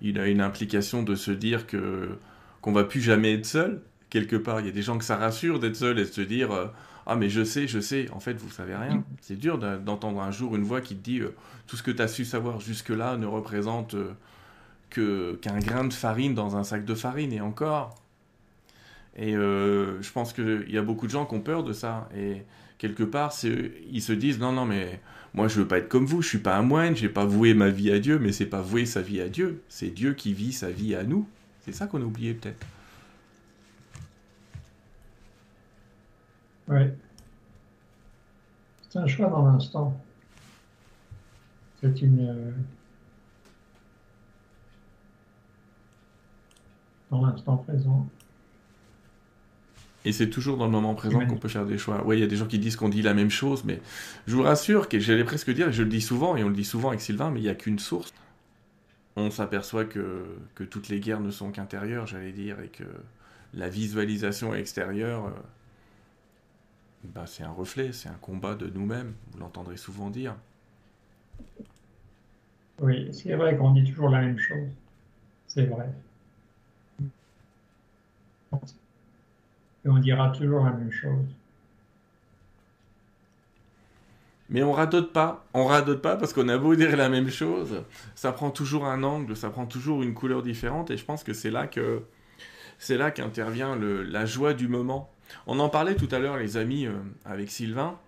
Il a une implication de se dire que qu'on va plus jamais être seul. Quelque part, il y a des gens que ça rassure d'être seul et de se dire euh, ah mais je sais, je sais. En fait, vous savez rien. C'est dur d'entendre un jour une voix qui te dit euh, tout ce que tu as su savoir jusque-là ne représente euh, que qu'un grain de farine dans un sac de farine et encore. Et je pense qu'il y a beaucoup de gens qui ont peur de ça. Et quelque part, ils se disent non, non, mais moi je veux pas être comme vous, je suis pas un moine, j'ai pas voué ma vie à Dieu, mais c'est pas vouer sa vie à Dieu, c'est Dieu qui vit sa vie à nous. C'est ça qu'on a oublié peut-être. Oui. C'est un choix dans l'instant. C'est une. Euh, dans l'instant présent. Et c'est toujours dans le moment présent qu'on peut faire des choix. Oui, il y a des gens qui disent qu'on dit la même chose, mais je vous rassure que j'allais presque dire, et je le dis souvent, et on le dit souvent avec Sylvain, mais il n'y a qu'une source. On s'aperçoit que, que toutes les guerres ne sont qu'intérieures, j'allais dire, et que la visualisation extérieure, bah, c'est un reflet, c'est un combat de nous-mêmes, vous l'entendrez souvent dire. Oui, c'est vrai qu'on dit toujours la même chose. C'est vrai et on dira toujours la même chose. Mais on radote pas, on radote pas parce qu'on a beau dire la même chose, ça prend toujours un angle, ça prend toujours une couleur différente et je pense que c'est là que c'est là qu'intervient la joie du moment. On en parlait tout à l'heure les amis euh, avec Sylvain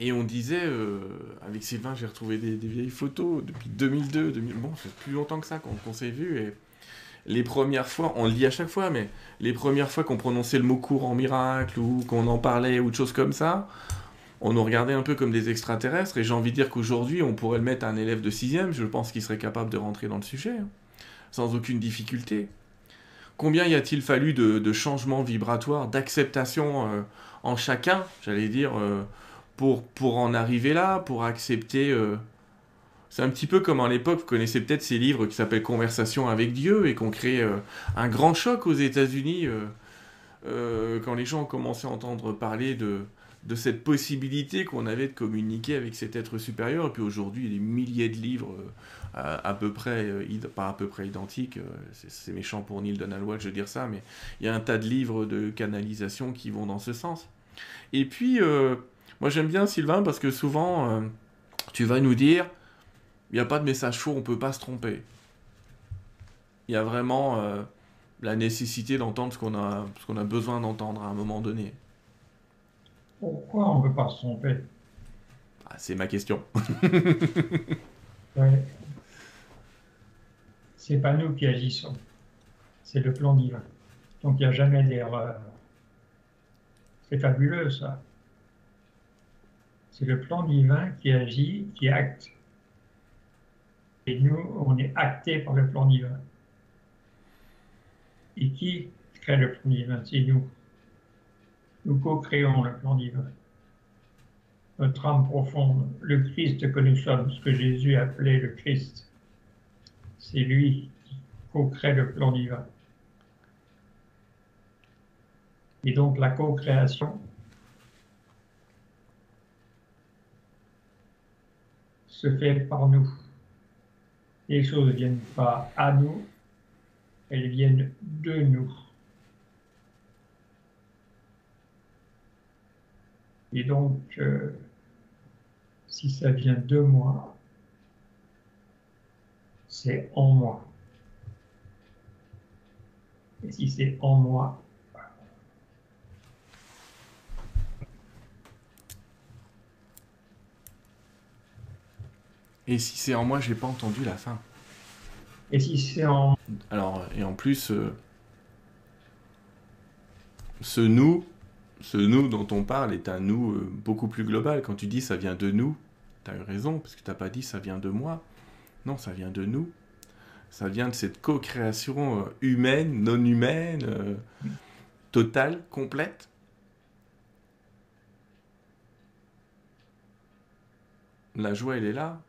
et on disait euh, avec Sylvain j'ai retrouvé des, vieilles photos depuis 2002, 2000, bon c'est plus longtemps que ça qu'on s'est vu et les premières fois, on le dit à chaque fois, mais les premières fois qu'on prononçait le mot courant miracle ou qu'on en parlait ou de choses comme ça, on nous regardait un peu comme des extraterrestres. Et j'ai envie de dire qu'aujourd'hui, on pourrait le mettre à un élève de sixième, je pense qu'il serait capable de rentrer dans le sujet, hein, sans aucune difficulté. Combien y a-t-il fallu de, changements vibratoires, d'acceptation euh, en chacun, j'allais dire, euh, pour, pour en arriver là, pour accepter euh, c'est un petit peu comme à l'époque, vous connaissez peut-être ces livres qui s'appellent Conversation avec Dieu et qu'on crée euh, un grand choc aux États-Unis euh, euh, quand les gens ont commencé à entendre parler de, de cette possibilité qu'on avait de communiquer avec cet être supérieur. Et puis aujourd'hui, il y a des milliers de livres à, peu près, pas à peu près identiques, c'est méchant pour Neil Donald Walsh de dire ça, mais il y a un tas de livres de canalisation qui vont dans ce sens. Et puis, moi j'aime bien Sylvain parce que souvent, tu vas nous dire il n'y a pas de message faux, on ne peut pas se tromper. Il y a vraiment euh, la nécessité d'entendre ce qu'on a, ce qu'on a besoin d'entendre à un moment donné. Pourquoi on ne peut pas se tromper? Ah, C'est ma question. *laughs* ouais. C'est pas nous qui agissons, c'est le plan divin. Donc il n'y a jamais d'erreur. C'est fabuleux ça. C'est le plan divin qui agit, qui acte et nous, on est acté par le plan divin. Et qui crée le plan divin? C'est nous. Nous co-créons le plan divin. Notre âme profonde, le Christ que nous sommes, ce que Jésus appelait le Christ, c'est lui qui co-crée le plan divin. Et donc la co-création, se fait par nous. Les choses ne viennent pas à nous, elles viennent de nous. Et donc, euh, si ça vient de moi, c'est en moi. Et si c'est en moi, Et si c'est en moi, j'ai pas entendu la fin. Et si c'est en. Alors, et en plus, euh, ce nous, ce nous dont on parle est un nous euh, beaucoup plus global. Quand tu dis ça vient de nous, tu as eu raison, parce que tu n'as pas dit ça vient de moi. Non, ça vient de nous. Ça vient de cette co-création euh, humaine, non humaine, totale, complète. La joie, elle est là.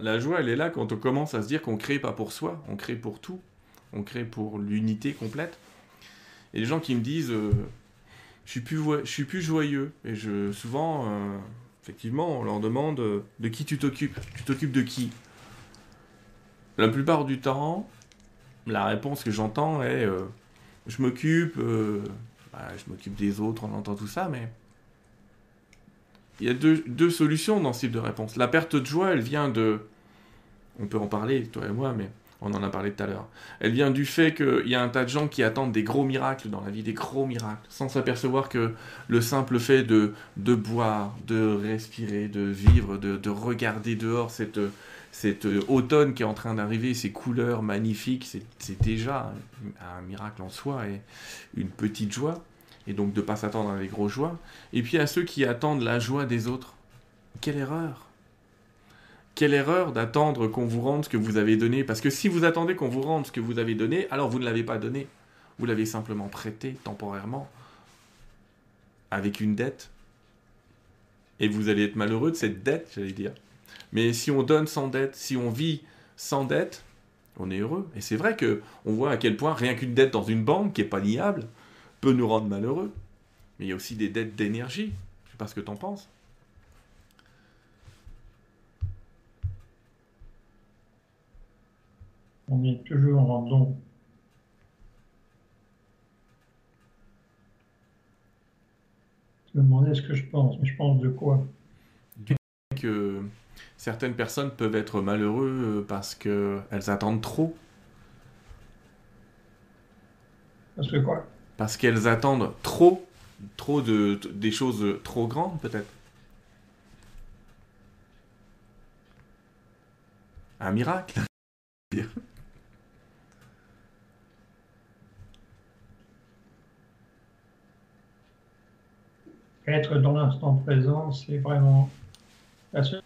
La joie, elle est là quand on commence à se dire qu'on crée pas pour soi, on crée pour tout. On crée pour l'unité complète. Et les gens qui me disent euh, je suis plus suis plus joyeux et je souvent euh, effectivement on leur demande euh, de qui tu t'occupes? Tu t'occupes de qui? La plupart du temps la réponse que j'entends est je m'occupe bah, je m'occupe des autres on entend tout ça mais il y a deux, solutions dans ce type de réponse. La perte de joie, elle vient de... On peut en parler, toi et moi, mais on en a parlé tout à l'heure. Elle vient du fait qu'il y a un tas de gens qui attendent des gros miracles dans la vie, des gros miracles, sans s'apercevoir que le simple fait de, boire, de respirer, de vivre, de, regarder dehors cette, automne qui est en train d'arriver, ces couleurs magnifiques, c'est déjà un miracle en soi et une petite joie et donc de ne pas s'attendre à des grosses joies. Et puis à ceux qui attendent la joie des autres. Quelle erreur Quelle erreur d'attendre qu'on vous rende ce que vous avez donné. Parce que si vous attendez qu'on vous rende ce que vous avez donné, alors vous ne l'avez pas donné. Vous l'avez simplement prêté temporairement avec une dette. Et vous allez être malheureux de cette dette, j'allais dire. Mais si on donne sans dette, si on vit sans dette, on est heureux. Et c'est vrai que on voit à quel point rien qu'une dette dans une banque qui est pas niable, peut nous rendre malheureux. Mais il y a aussi des dettes d'énergie. Je sais pas ce que tu en penses. On est toujours en don. Je me demandais ce que je pense, mais je pense de quoi? Que certaines personnes peuvent être malheureuses parce qu'elles attendent trop. Parce que quoi? Parce qu'elles attendent trop, trop de, des choses trop grandes peut-être. Un miracle. *laughs* Être dans l'instant présent, c'est vraiment la seule.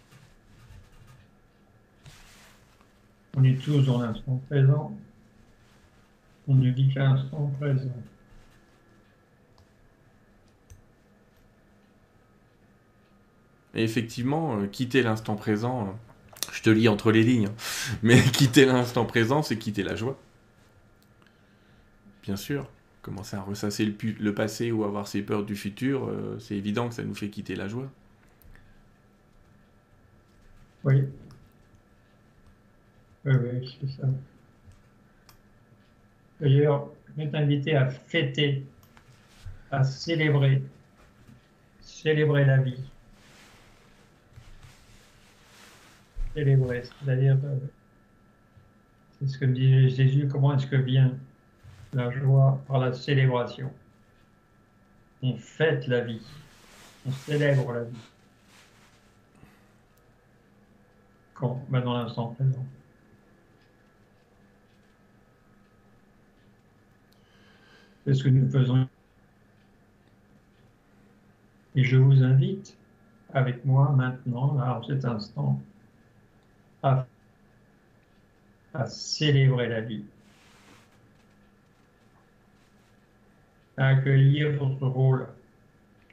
On est tous dans l'instant présent. On ne vit qu'à l'instant présent. Effectivement, euh, quitter l'instant présent, euh, je te lis entre les lignes, hein. mais *laughs* quitter l'instant présent, c'est quitter la joie. Bien sûr, commencer à ressasser le, passé ou avoir ses peurs du futur, euh, c'est évident que ça nous fait quitter la joie. Oui. Oui, oui, c'est ça. D'ailleurs, je vais t'inviter à fêter, à célébrer, célébrer la vie. Célébrer. C'est-à-dire, c'est ce que dit Jésus, comment est-ce que vient la joie par la célébration? On fête la vie, on célèbre la vie. Quand? Ben Dans l'instant présent. C'est ce que nous faisons. Et je vous invite avec moi maintenant, à cet instant, à, célébrer la vie, à accueillir votre rôle.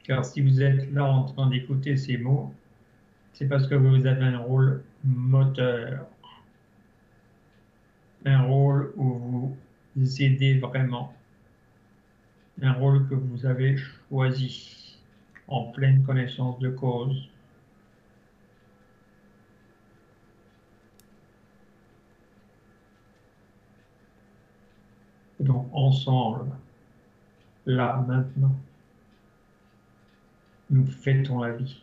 Car si vous êtes là en train d'écouter ces mots, c'est parce que vous avez un rôle moteur, un rôle où vous aidez vraiment, un rôle que vous avez choisi en pleine connaissance de cause Donc ensemble, là, maintenant, nous fêtons la vie.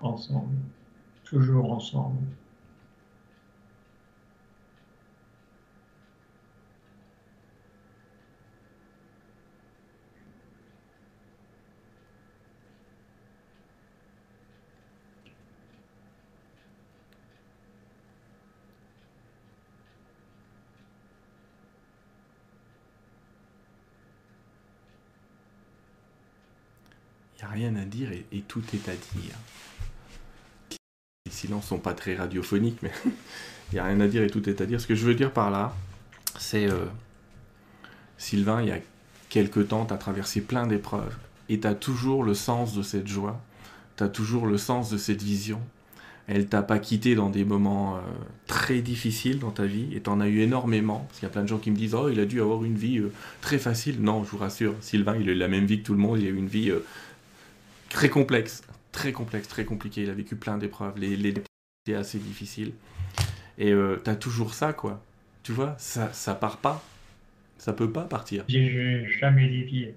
Ensemble, toujours ensemble. Rien à dire et, tout est à dire. Les silences sont pas très radiophoniques, mais *laughs* il n'y a rien à dire et tout est à dire. Ce que je veux dire par là, c'est euh, Sylvain, il y a quelque temps, tu as traversé plein d'épreuves et tu as toujours le sens de cette joie, tu as toujours le sens de cette vision. Elle t'a pas quitté dans des moments euh, très difficiles dans ta vie et tu en as eu énormément. Parce qu'il y a plein de gens qui me disent Oh, il a dû avoir une vie euh, très facile. Non, je vous rassure, Sylvain, il a eu la même vie que tout le monde. Il a eu une vie très complexe, très complexe, très compliqué. Il a vécu plein d'épreuves, les, les étaient assez difficiles. Et euh, t'as toujours ça, quoi. Tu vois, ça, ça part pas. Ça peut pas partir. J'ai jamais dévié.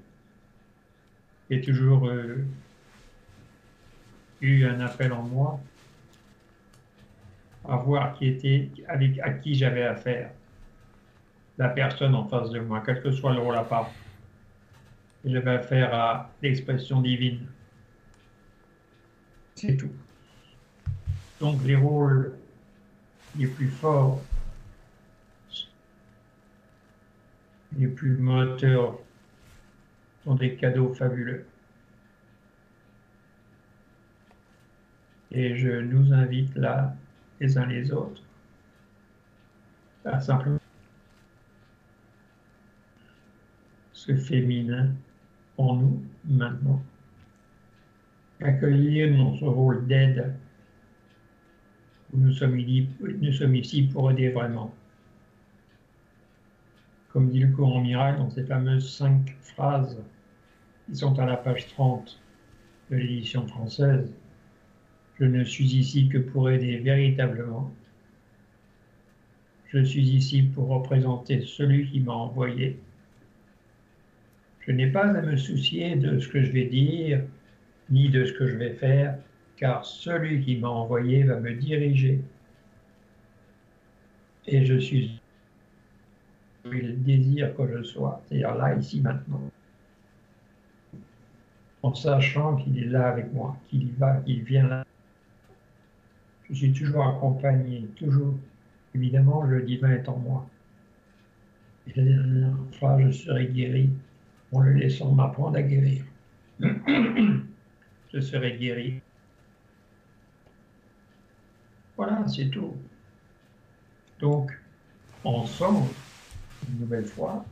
J'ai toujours euh, eu un appel en moi à voir qui était, avec, à qui j'avais affaire. La personne en face de moi, quel que soit le rôle à part. J'avais affaire à l'expression divine. C'est tout. Donc les rôles les plus forts, les plus moteurs sont des cadeaux fabuleux. Et je nous invite là, les uns les autres, à simplement ce féminin en nous maintenant accueillir notre rôle d'aide. Nous sommes, nous sommes ici pour aider vraiment. Comme dit le courant miracle dans ces fameuses cinq phrases qui sont à la page 30 de l'édition française, je ne suis ici que pour aider véritablement. Je suis ici pour représenter celui qui m'a envoyé. Je n'ai pas à me soucier de ce que je vais dire ni de ce que je vais faire, car celui qui m'a envoyé va me diriger. Et je suis il désire que je sois, c'est-à-dire là, ici, maintenant. En sachant qu'il est là avec moi, qu'il va, qu'il vient là. Je suis toujours accompagné, toujours. Évidemment, le divin est en moi. Et la dernière fois, je serai guéri en le laissant m'apprendre à guérir. *clears throat* je serai guéri. Voilà, c'est tout. Donc, ensemble, une nouvelle fois,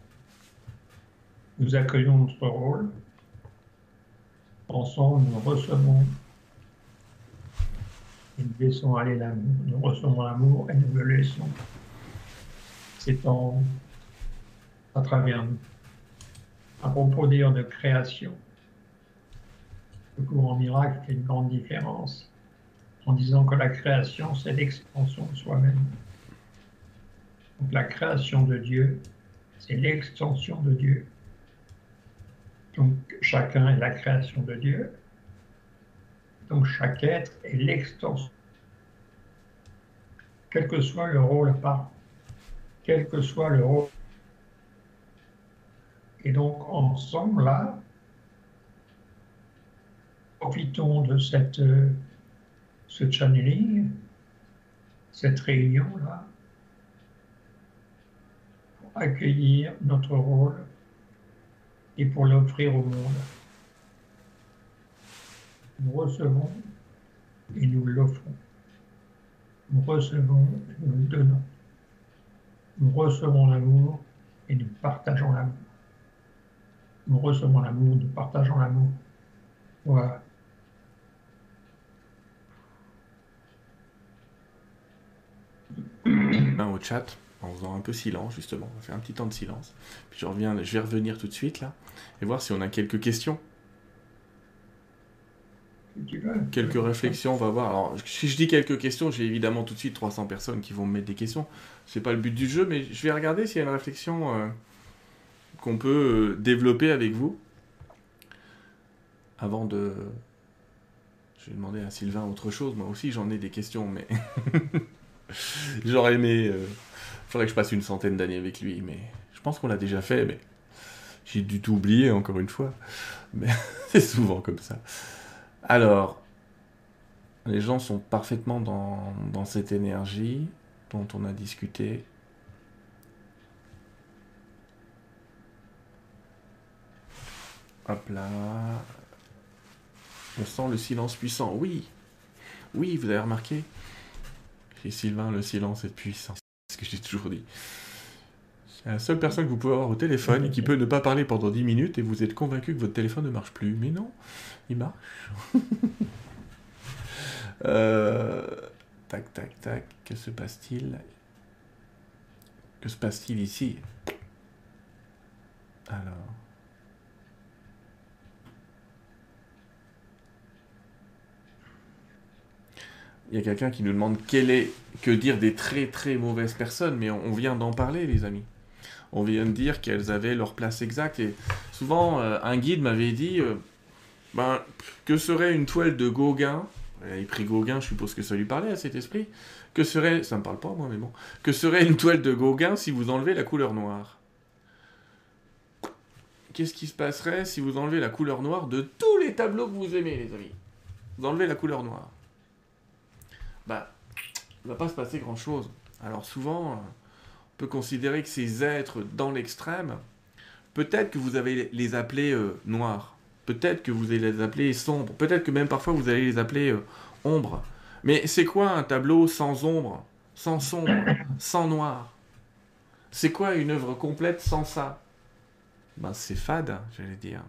nous accueillons notre rôle. Ensemble, nous recevons et nous laissons aller l'amour. Nous recevons l'amour et nous le laissons s'étendre à travers nous. À propos d'ailleurs de création, le courant miracle fait une grande différence en disant que la création, c'est l'extension de soi-même. Donc la création de Dieu, c'est l'extension de Dieu. Donc chacun est la création de Dieu. Donc chaque être est l'extension. Quel que soit le rôle pas, quel que soit le rôle. Et donc ensemble, là, profitons de cette, euh, ce channeling, cette réunion-là, pour accueillir notre rôle et pour l'offrir au monde. Nous recevons et nous l'offrons. Nous recevons et nous le donnons. Nous recevons l'amour et nous partageons l'amour. Nous recevons l'amour, nous partageons l'amour. Voilà. *coughs* au chat en faisant un peu silence justement. On va faire un petit temps de silence. Puis je reviens, je vais revenir tout de suite là et voir si on a quelques questions. Quelques réflexions, on va voir. Alors, si je dis quelques questions, j'ai évidemment tout de suite 300 personnes qui vont me mettre des questions. C'est pas le but du jeu, mais je vais regarder s'il y a une réflexion euh, qu'on peut euh, développer avec vous. Avant de. Je vais demander à Sylvain autre chose. Moi aussi, j'en ai des questions, mais. *laughs* *laughs* J'aurais aimé. Il faudrait que je passe une centaine d'années avec lui, mais je pense qu'on l'a déjà fait, mais j'ai du tout oublié encore une fois. Mais *laughs* c'est souvent comme ça. Alors, les gens sont parfaitement dans, dans cette énergie dont on a discuté. Hop là. On sent le silence puissant. Oui. Oui, vous avez remarqué. Sylvain, le silence est puissant. C'est ce que j'ai toujours dit. C'est la seule personne que vous pouvez avoir au téléphone et qui peut ne pas parler pendant 10 minutes et vous êtes convaincu que votre téléphone ne marche plus. Mais non, il marche. *laughs* Euh, tac, tac, tac. Que se passe-t-il? Que se passe-t-il ici? Alors. Il y a quelqu'un qui nous demande quel est, que dire des très très mauvaises personnes, mais on vient d'en parler, les amis on vient de dire qu'elles avaient leur place exacte. Souvent, euh, un guide m'avait dit euh, ben, que serait une toile de Gauguin? Il prit Gauguin, je suppose que ça lui parlait à cet esprit. Que serait, ça me parle pas moi, mais bon, que serait une toile de Gauguin si vous enlevez la couleur noire? Qu'est-ce qui se passerait si vous enlevez la couleur noire de tous les tableaux que vous aimez, les amis? Vous enlevez la couleur noire. Bah, il va pas se passer grand-chose. Alors souvent, peut considérer que ces êtres dans l'extrême, peut-être que vous allez les appeler euh, noirs, peut-être que vous allez les appeler sombres, peut-être que même parfois vous allez les appeler euh, ombres. Mais c'est quoi un tableau sans ombre, sans sombre, sans noir? C'est quoi une œuvre complète sans ça? Ben c'est fade, j'allais dire.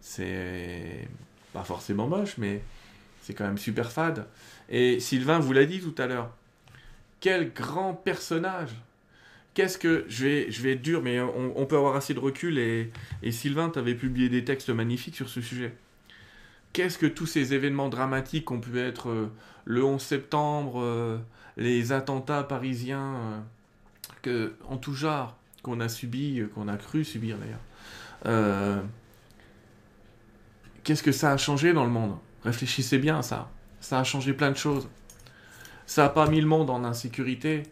C'est pas forcément moche, mais c'est quand même super fade. Et Sylvain vous l'a dit tout à l'heure quel grand personnage Qu'est-ce que je vais, je vais être dur, mais on, peut avoir assez de recul et, Sylvain, tu avais publié des textes magnifiques sur ce sujet. Qu'est-ce que tous ces événements dramatiques ont pu être euh, le 11 septembre, euh, les attentats parisiens, euh, que, en tout genre, qu'on a subi, qu'on a cru subir d'ailleurs. Qu'est-ce que ça a changé dans le monde? Réfléchissez bien à ça. Ça a changé plein de choses. Ça n'a pas mis le monde en insécurité.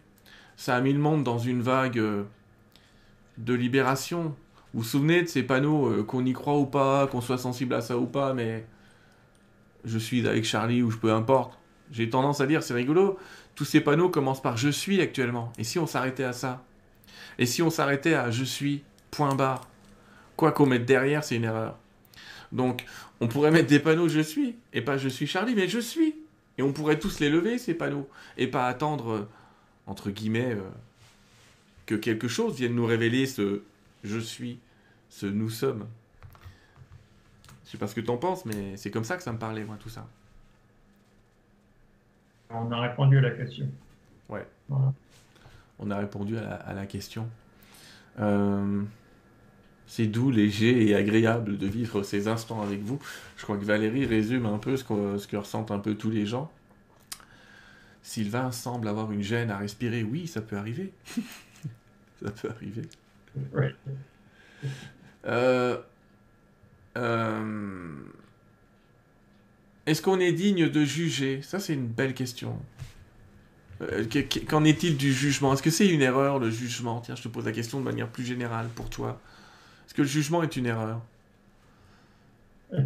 Ça a mis le monde dans une vague euh, de libération. Vous vous souvenez de ces panneaux, euh, qu'on y croit ou pas, qu'on soit sensible à ça ou pas, mais je suis avec Charlie ou je peux importe. J'ai tendance à dire, c'est rigolo, tous ces panneaux commencent par je suis actuellement. Et si on s'arrêtait à ça? Et si on s'arrêtait à je suis, point barre? Quoi qu'on mette derrière, c'est une erreur. Donc, on pourrait mettre des panneaux je suis, et pas je suis Charlie, mais je suis. Et on pourrait tous les lever, ces panneaux, et pas attendre, euh, entre guillemets, euh, que quelque chose vienne nous révéler ce je suis, ce nous sommes. Je sais pas ce que tu en penses, mais c'est comme ça que ça me parlait, moi, tout ça. On a répondu à la question. Ouais. On a répondu à la, question. Euh, c'est doux, léger et agréable de vivre ces instants avec vous. Je crois que Valérie résume un peu ce que, ce que ressentent un peu tous les gens. Sylvain semble avoir une gêne à respirer. Oui, ça peut arriver. *laughs* ça peut arriver. Euh, euh, est-ce qu'on est digne de juger? Ça, c'est une belle question. Euh, qu'en est-il du jugement? Est-ce que c'est une erreur, le jugement? Tiens, je te pose la question de manière plus générale pour toi. Est-ce que le jugement est une erreur *laughs*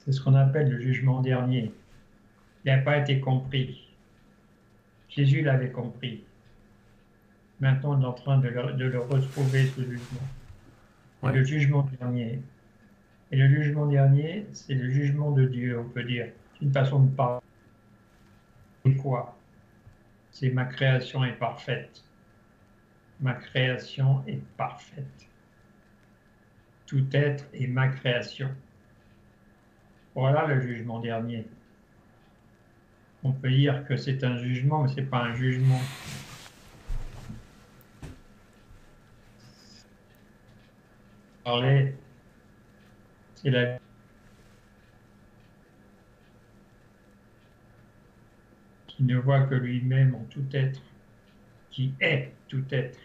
C'est ce qu'on appelle le jugement dernier. Il n'a pas été compris. Jésus l'avait compris. Maintenant, on est en train de le, retrouver, ce jugement. Le jugement dernier. Et le jugement dernier, c'est le jugement de Dieu, on peut dire. C'est une façon de parler. C'est quoi? C'est ma création est parfaite ma création est parfaite. Tout être est ma création. Voilà le jugement dernier. On peut dire que c'est un jugement, mais ce n'est pas un jugement. Parler C'est la qui ne voit que lui-même en tout être, qui est tout être,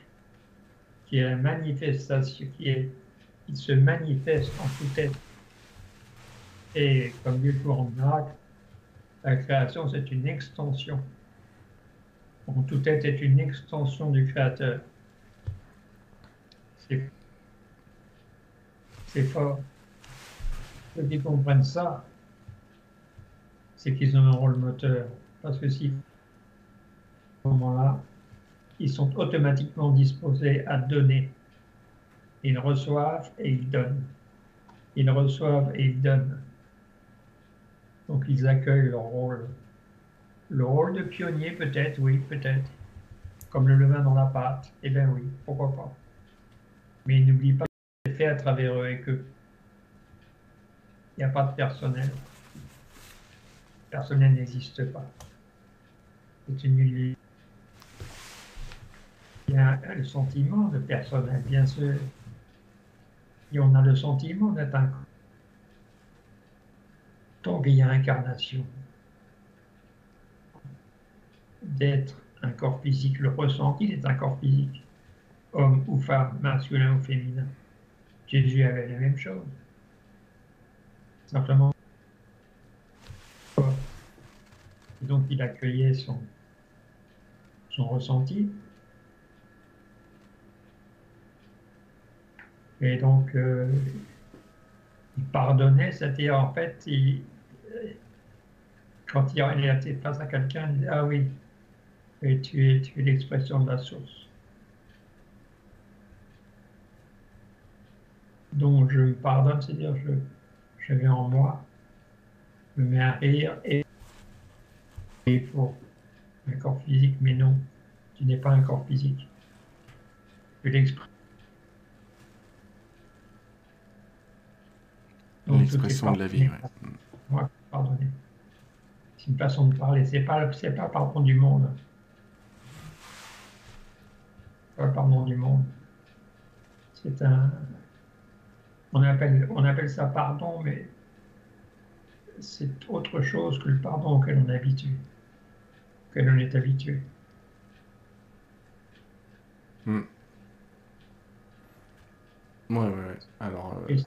qui est la manifestation, qui est, il se manifeste en tout être. Et comme dit le en miracle, la création c'est une extension. En tout être est une extension du Créateur. C'est fort. Ceux qui comprennent ça, c'est qu'ils ont un rôle moteur. Parce que si, à ce moment-là, ils sont automatiquement disposés à donner. Ils reçoivent et ils donnent. Ils reçoivent et ils donnent. Donc ils accueillent leur rôle. Le rôle de pionnier peut-être, oui, peut-être. Comme le levain dans la pâte, eh bien oui, pourquoi pas. Mais ils n'oublient pas que c'est fait à travers eux et que il n'y a pas de personnel. Personnel n'existe pas. C'est une illusion. Il le sentiment de personnel, bien sûr. Et on a le sentiment d'être un tant qu'il y a incarnation, d'être un corps physique, le ressenti est un corps physique, homme ou femme, masculin ou féminin. Jésus avait la même chose. Simplement. Et donc il accueillait son, son ressenti. Et donc, euh, il pardonnait, c'est-à-dire en fait, il, quand il a été face à quelqu'un, il dit Ah oui, et tu es, l'expression de la source. Donc je pardonne, c'est-à-dire je, je en moi, je me mets à rire et il faut un corps physique, mais non, tu n'es pas un corps physique. Tu. L'expression de la vie, oui. Moi, pardonnez. C'est une façon de parler, c'est pas, c'est pas pardon du monde. Pas pardon du monde. C'est un. On appelle, on appelle ça pardon, mais c'est autre chose que le pardon auquel on est habitué que l'on est habitué. Hmm. Ouais, ouais, Alors. Euh,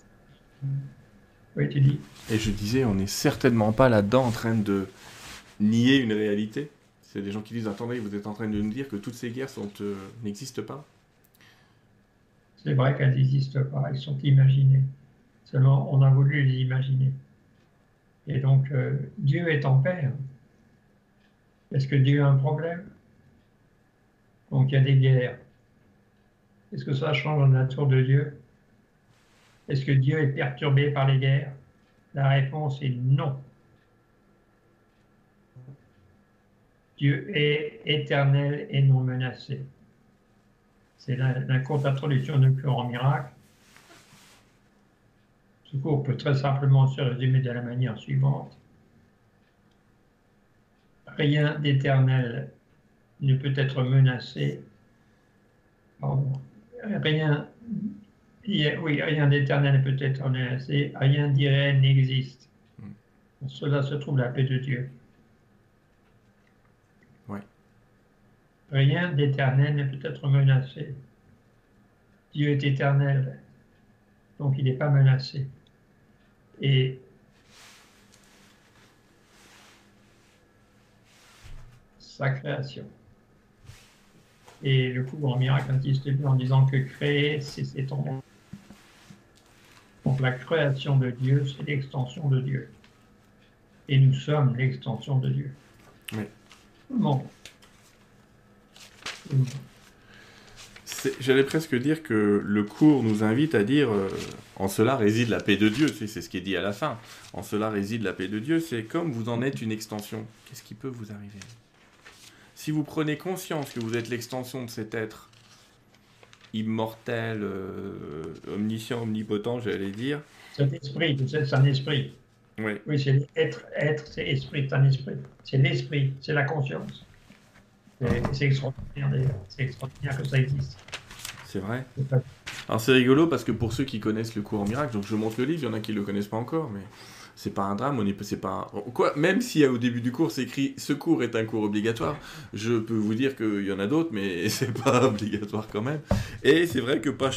oui, tu dis. Et je disais, on n'est certainement pas là-dedans en train de nier une réalité. C'est des gens qui disent attendez, vous êtes en train de nous dire que toutes ces guerres euh, n'existent pas. C'est vrai qu'elles n'existent pas, elles sont imaginées. Seulement, on a voulu les imaginer. Et donc, euh, Dieu est en paix. Est-ce que Dieu a un problème? Donc il y a des guerres. Est-ce que ça change la nature de Dieu? Est-ce que Dieu est perturbé par les guerres? La réponse est non. Dieu est éternel et non menacé. C'est la, la courte introduction de plus en miracle. Ce cours peut très simplement se résumer de la manière suivante rien d'éternel ne peut être menacé. Rien, oui, rien d'éternel ne peut être menacé, rien d'irréel n'existe. Hmm. cela se trouve la paix de Dieu. Rien d'éternel ne peut être menacé. Dieu est éternel, donc il n'est pas menacé. Et sa création. Et le coup en miracle insiste en disant que créer, c'est ton Donc la création de Dieu, c'est l'extension de Dieu. Et nous sommes l'extension de Dieu. Oui. Bon. J'allais presque dire que le cours nous invite à dire euh, en cela réside la paix de Dieu, c'est ce qui est dit à la fin. En cela réside la paix de Dieu, c'est comme vous en êtes une extension. Qu'est-ce qui peut vous arriver? Si vous prenez conscience que vous êtes l'extension de cet être immortel, euh, omniscient, omnipotent, j'allais dire. Cet esprit, c'est un esprit. Oui. Oui, c'est être, être, c'est esprit, c'est un esprit. C'est l'esprit, c'est la conscience. C'est extraordinaire d'ailleurs. C'est extraordinaire que ça existe. C'est vrai. Alors c'est rigolo parce que pour ceux qui connaissent le cours en miracle, donc je montre le livre, il y en a qui le connaissent pas encore, mais c'est pas un drame, on est, c'est pas quoi. Même si au début du cours c'est écrit ce cours est un cours obligatoire, je peux vous dire qu'il y en a d'autres, mais *laughs* c'est pas obligatoire quand même. Et c'est vrai que pas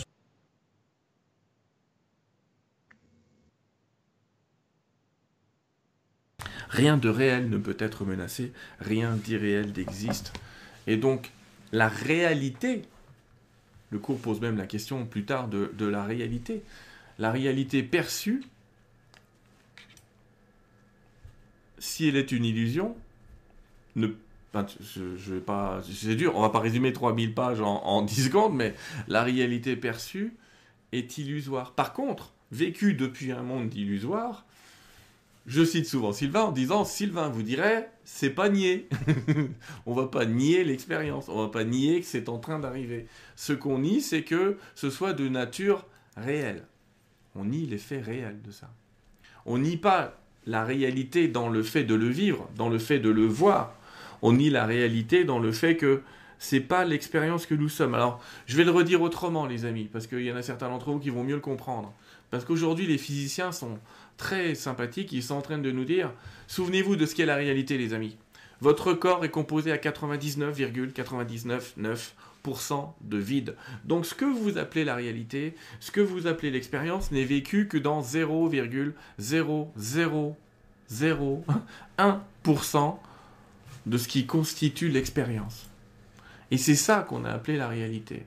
Rien de réel ne peut être menacé, rien d'irréel n'existe. Et donc, la réalité, le cours pose même la question plus tard de, la réalité. La réalité perçue, si elle est une illusion, ne je, vais pas, c'est dur, on va pas résumer 3000 pages en, en 10 secondes, mais la réalité perçue est illusoire. Par contre, vécue depuis un monde illusoire, je cite souvent Sylvain en disant Sylvain vous dirait c'est pas nier. *laughs* on va pas nier l'expérience, on va pas nier que c'est en train d'arriver. Ce qu'on nie, c'est que ce soit de nature réelle. On nie les faits réels de ça. On nie pas la réalité dans le fait de le vivre, dans le fait de le voir. On nie la réalité dans le fait que c'est pas l'expérience que nous sommes. Alors, je vais le redire autrement, les amis, parce qu'il y en a certains d'entre vous qui vont mieux le comprendre. Parce qu'aujourd'hui, les physiciens sont très sympathiques, ils sont en train de nous dire, souvenez-vous de ce qu'est la réalité, les amis. Votre corps est composé à 99,999% de vide. Donc ce que vous appelez la réalité, ce que vous appelez l'expérience n'est vécu que dans 0,0001% de ce qui constitue l'expérience. Et c'est ça qu'on a appelé la réalité.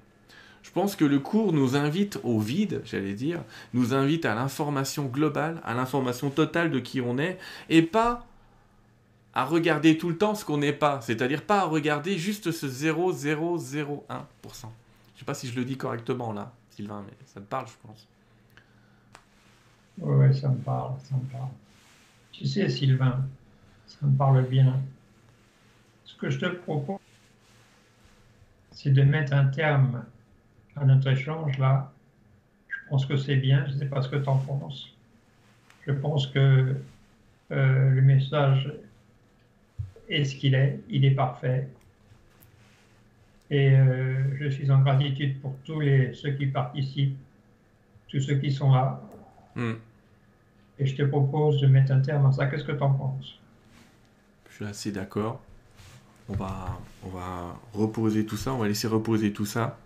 Je pense que le cours nous invite au vide, j'allais dire, nous invite à l'information globale, à l'information totale de qui on est, et pas à regarder tout le temps ce qu'on n'est pas, c'est-à-dire pas à regarder juste ce 0,001%. Je sais pas si je le dis correctement là, Sylvain, mais ça te parle, je pense. Oui, ça me parle, ça me parle. Tu sais, Sylvain, ça me parle bien. Ce que je te propose, c'est de mettre un terme à notre échange là. Je pense que c'est bien, je ne sais pas ce que tu en penses. Je pense que euh, le message est ce qu'il est, il est parfait. Et euh, je suis en gratitude pour tous les, ceux qui participent, tous ceux qui sont là. Hmm. Et je te propose de mettre un terme à ça. Qu'est-ce que tu en penses? Je suis assez d'accord. On va, on va reposer tout ça, on va laisser reposer tout ça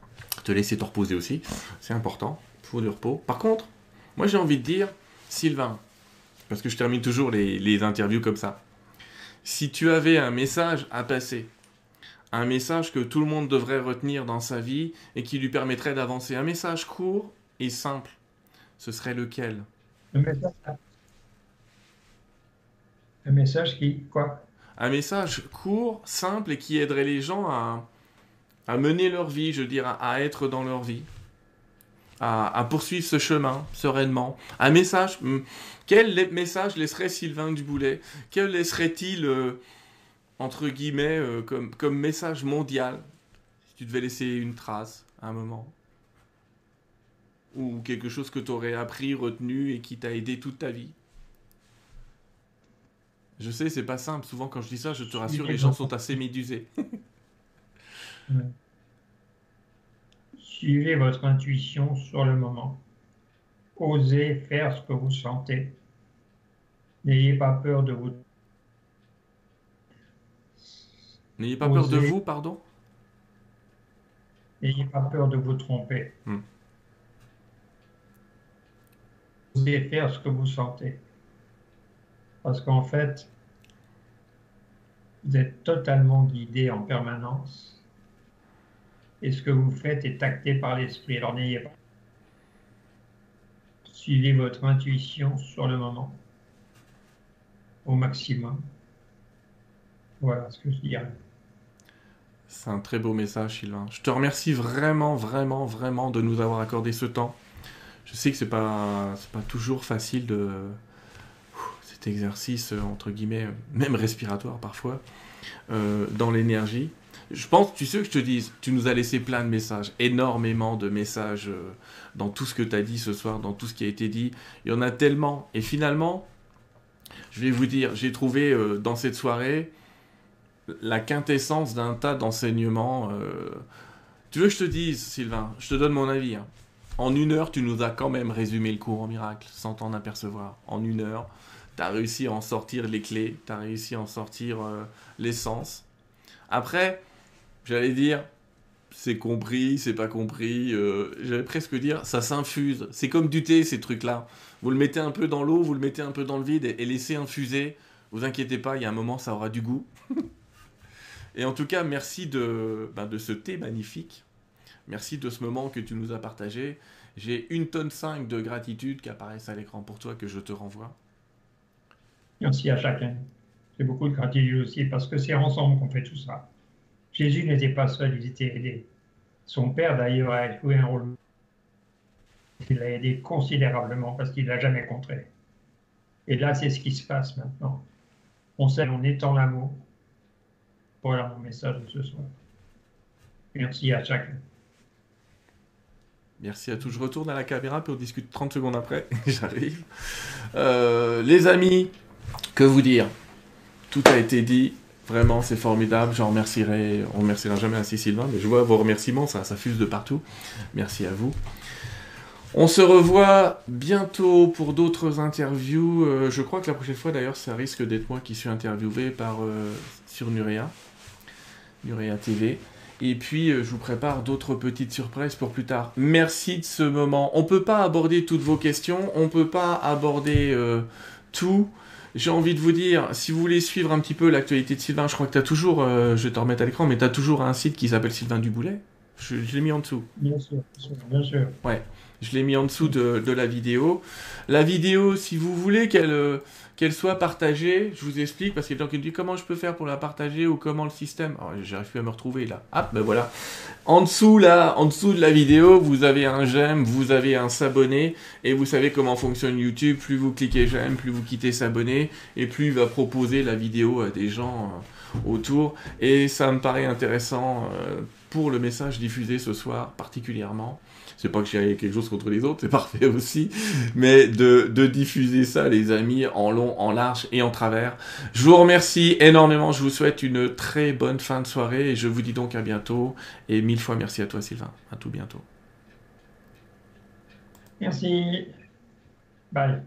te laisser te reposer aussi. C'est important. Il faut du repos. Par contre, moi j'ai envie de dire, Sylvain, parce que je termine toujours les, interviews comme ça. Si tu avais un message à passer, un message que tout le monde devrait retenir dans sa vie et qui lui permettrait d'avancer, un message court et simple, ce serait lequel? Un message. Un message qui quoi? Un message court, simple et qui aiderait les gens à, à mener leur vie, je veux dire, à, être dans leur vie, à, poursuivre ce chemin sereinement. Un message, hmm, quel message laisserait Sylvain Duboulet Quel laisserait-il, euh, entre guillemets, euh, comme, comme message mondial? Si tu devais laisser une trace à un moment ou quelque chose que tu aurais appris, retenu et qui t'a aidé toute ta vie Je sais, c'est pas simple. Souvent, quand je dis ça, je te rassure, les gens sont assez médusés. *laughs* *laughs* Suivez votre intuition sur le moment. Osez faire ce que vous sentez. N'ayez pas peur de vous. N'ayez pas peur de vous, pardon? N'ayez pas peur de vous tromper. Hmm. Osez faire ce que vous sentez. Parce qu'en fait, vous êtes totalement guidé en permanence et ce que vous faites est acté par l'esprit. Alors n'ayez pas. Suivez votre intuition sur le moment, au maximum. Voilà ce que je dirais. C'est un très beau message, Sylvain. Je te remercie vraiment, vraiment, vraiment de nous avoir accordé ce temps. Je sais que c'est pas, pas toujours facile de cet exercice entre guillemets, même respiratoire parfois, euh, dans l'énergie. Je pense, tu sais que je te dis, tu nous as laissé plein de messages, énormément de messages euh, dans tout ce que tu as dit ce soir, dans tout ce qui a été dit. Il y en a tellement. Et finalement, je vais vous dire, j'ai trouvé euh, dans cette soirée la quintessence d'un tas d'enseignements. Euh. Tu veux que je te dise, Sylvain, je te donne mon avis. Hein. En une heure, tu nous as quand même résumé le cours en miracle, sans t'en apercevoir. En une heure, tu as réussi à en sortir les clés, tu as réussi à en sortir l'essence. Après, j'allais dire, c'est compris, c'est pas compris. Euh, j'allais presque dire, ça s'infuse. C'est comme du thé, ces trucs-là. Vous le mettez un peu dans l'eau, vous le mettez un peu dans le vide et, laissez infuser. Vous inquiétez pas, il y a un moment, ça aura du goût. *laughs* et en tout cas, merci de, ben, de ce thé magnifique. Merci de ce moment que tu nous as partagé. J'ai une tonne 5 de gratitude qui apparaissent à l'écran pour toi que je te renvoie. Merci à chacun. J'ai beaucoup de gratitude aussi parce que c'est ensemble qu'on fait tout ça. Jésus n'était pas seul, il était aidé. Son père, d'ailleurs, a joué un rôle. Il l'a aidé considérablement parce qu'il ne l'a jamais contré. Et là, c'est ce qui se passe maintenant. On sait en étant l'amour. Voilà mon message de ce soir. Merci à chacun. Merci à tous. Je retourne à la caméra, puis on discute 30 secondes après. *laughs* J'arrive. Euh, les amis, que vous dire? Tout a été dit. Vraiment, c'est formidable. J'en remercierai. On remerciera jamais ainsi Sylvain, mais je vois vos remerciements, ça, ça fuse de partout. Merci à vous. On se revoit bientôt pour d'autres interviews. Euh, je crois que la prochaine fois, d'ailleurs, ça risque d'être moi qui suis interviewé par, euh, sur Nurea TV. Et puis, euh, je vous prépare d'autres petites surprises pour plus tard. Merci de ce moment. On ne peut pas aborder toutes vos questions, on ne peut pas aborder tout j'ai envie de vous dire, si vous voulez suivre un petit peu l'actualité de Sylvain, je crois que tu as toujours, euh, je vais te remettre à l'écran, mais tu as toujours un site qui s'appelle Sylvain Duboulet. Je, je l'ai mis en dessous. Bien sûr, bien sûr. Ouais, je l'ai mis en dessous de, de, la vidéo. La vidéo, si vous voulez qu'elle euh, qu'elle soit partagée, je vous explique, parce qu'il y a des gens qui me disent comment je peux faire pour la partager ou comment le système? Oh, j'arrive plus à me retrouver là. Ah, ben voilà. En dessous, là, en dessous de la vidéo, vous avez un j'aime, vous avez un s'abonner, et vous savez comment fonctionne YouTube. Plus vous cliquez j'aime, plus vous quittez s'abonner, et plus il va proposer la vidéo à des gens euh, autour. Et ça me paraît intéressant euh, pour le message diffusé ce soir particulièrement c'est pas que j'ai quelque chose contre les autres, c'est *laughs* parfait aussi, mais de, diffuser ça, les amis, en long, en large et en travers. Je vous remercie énormément, je vous souhaite une très bonne fin de soirée et je vous dis donc à bientôt et mille fois merci à toi Sylvain, à tout bientôt. Merci. Bye.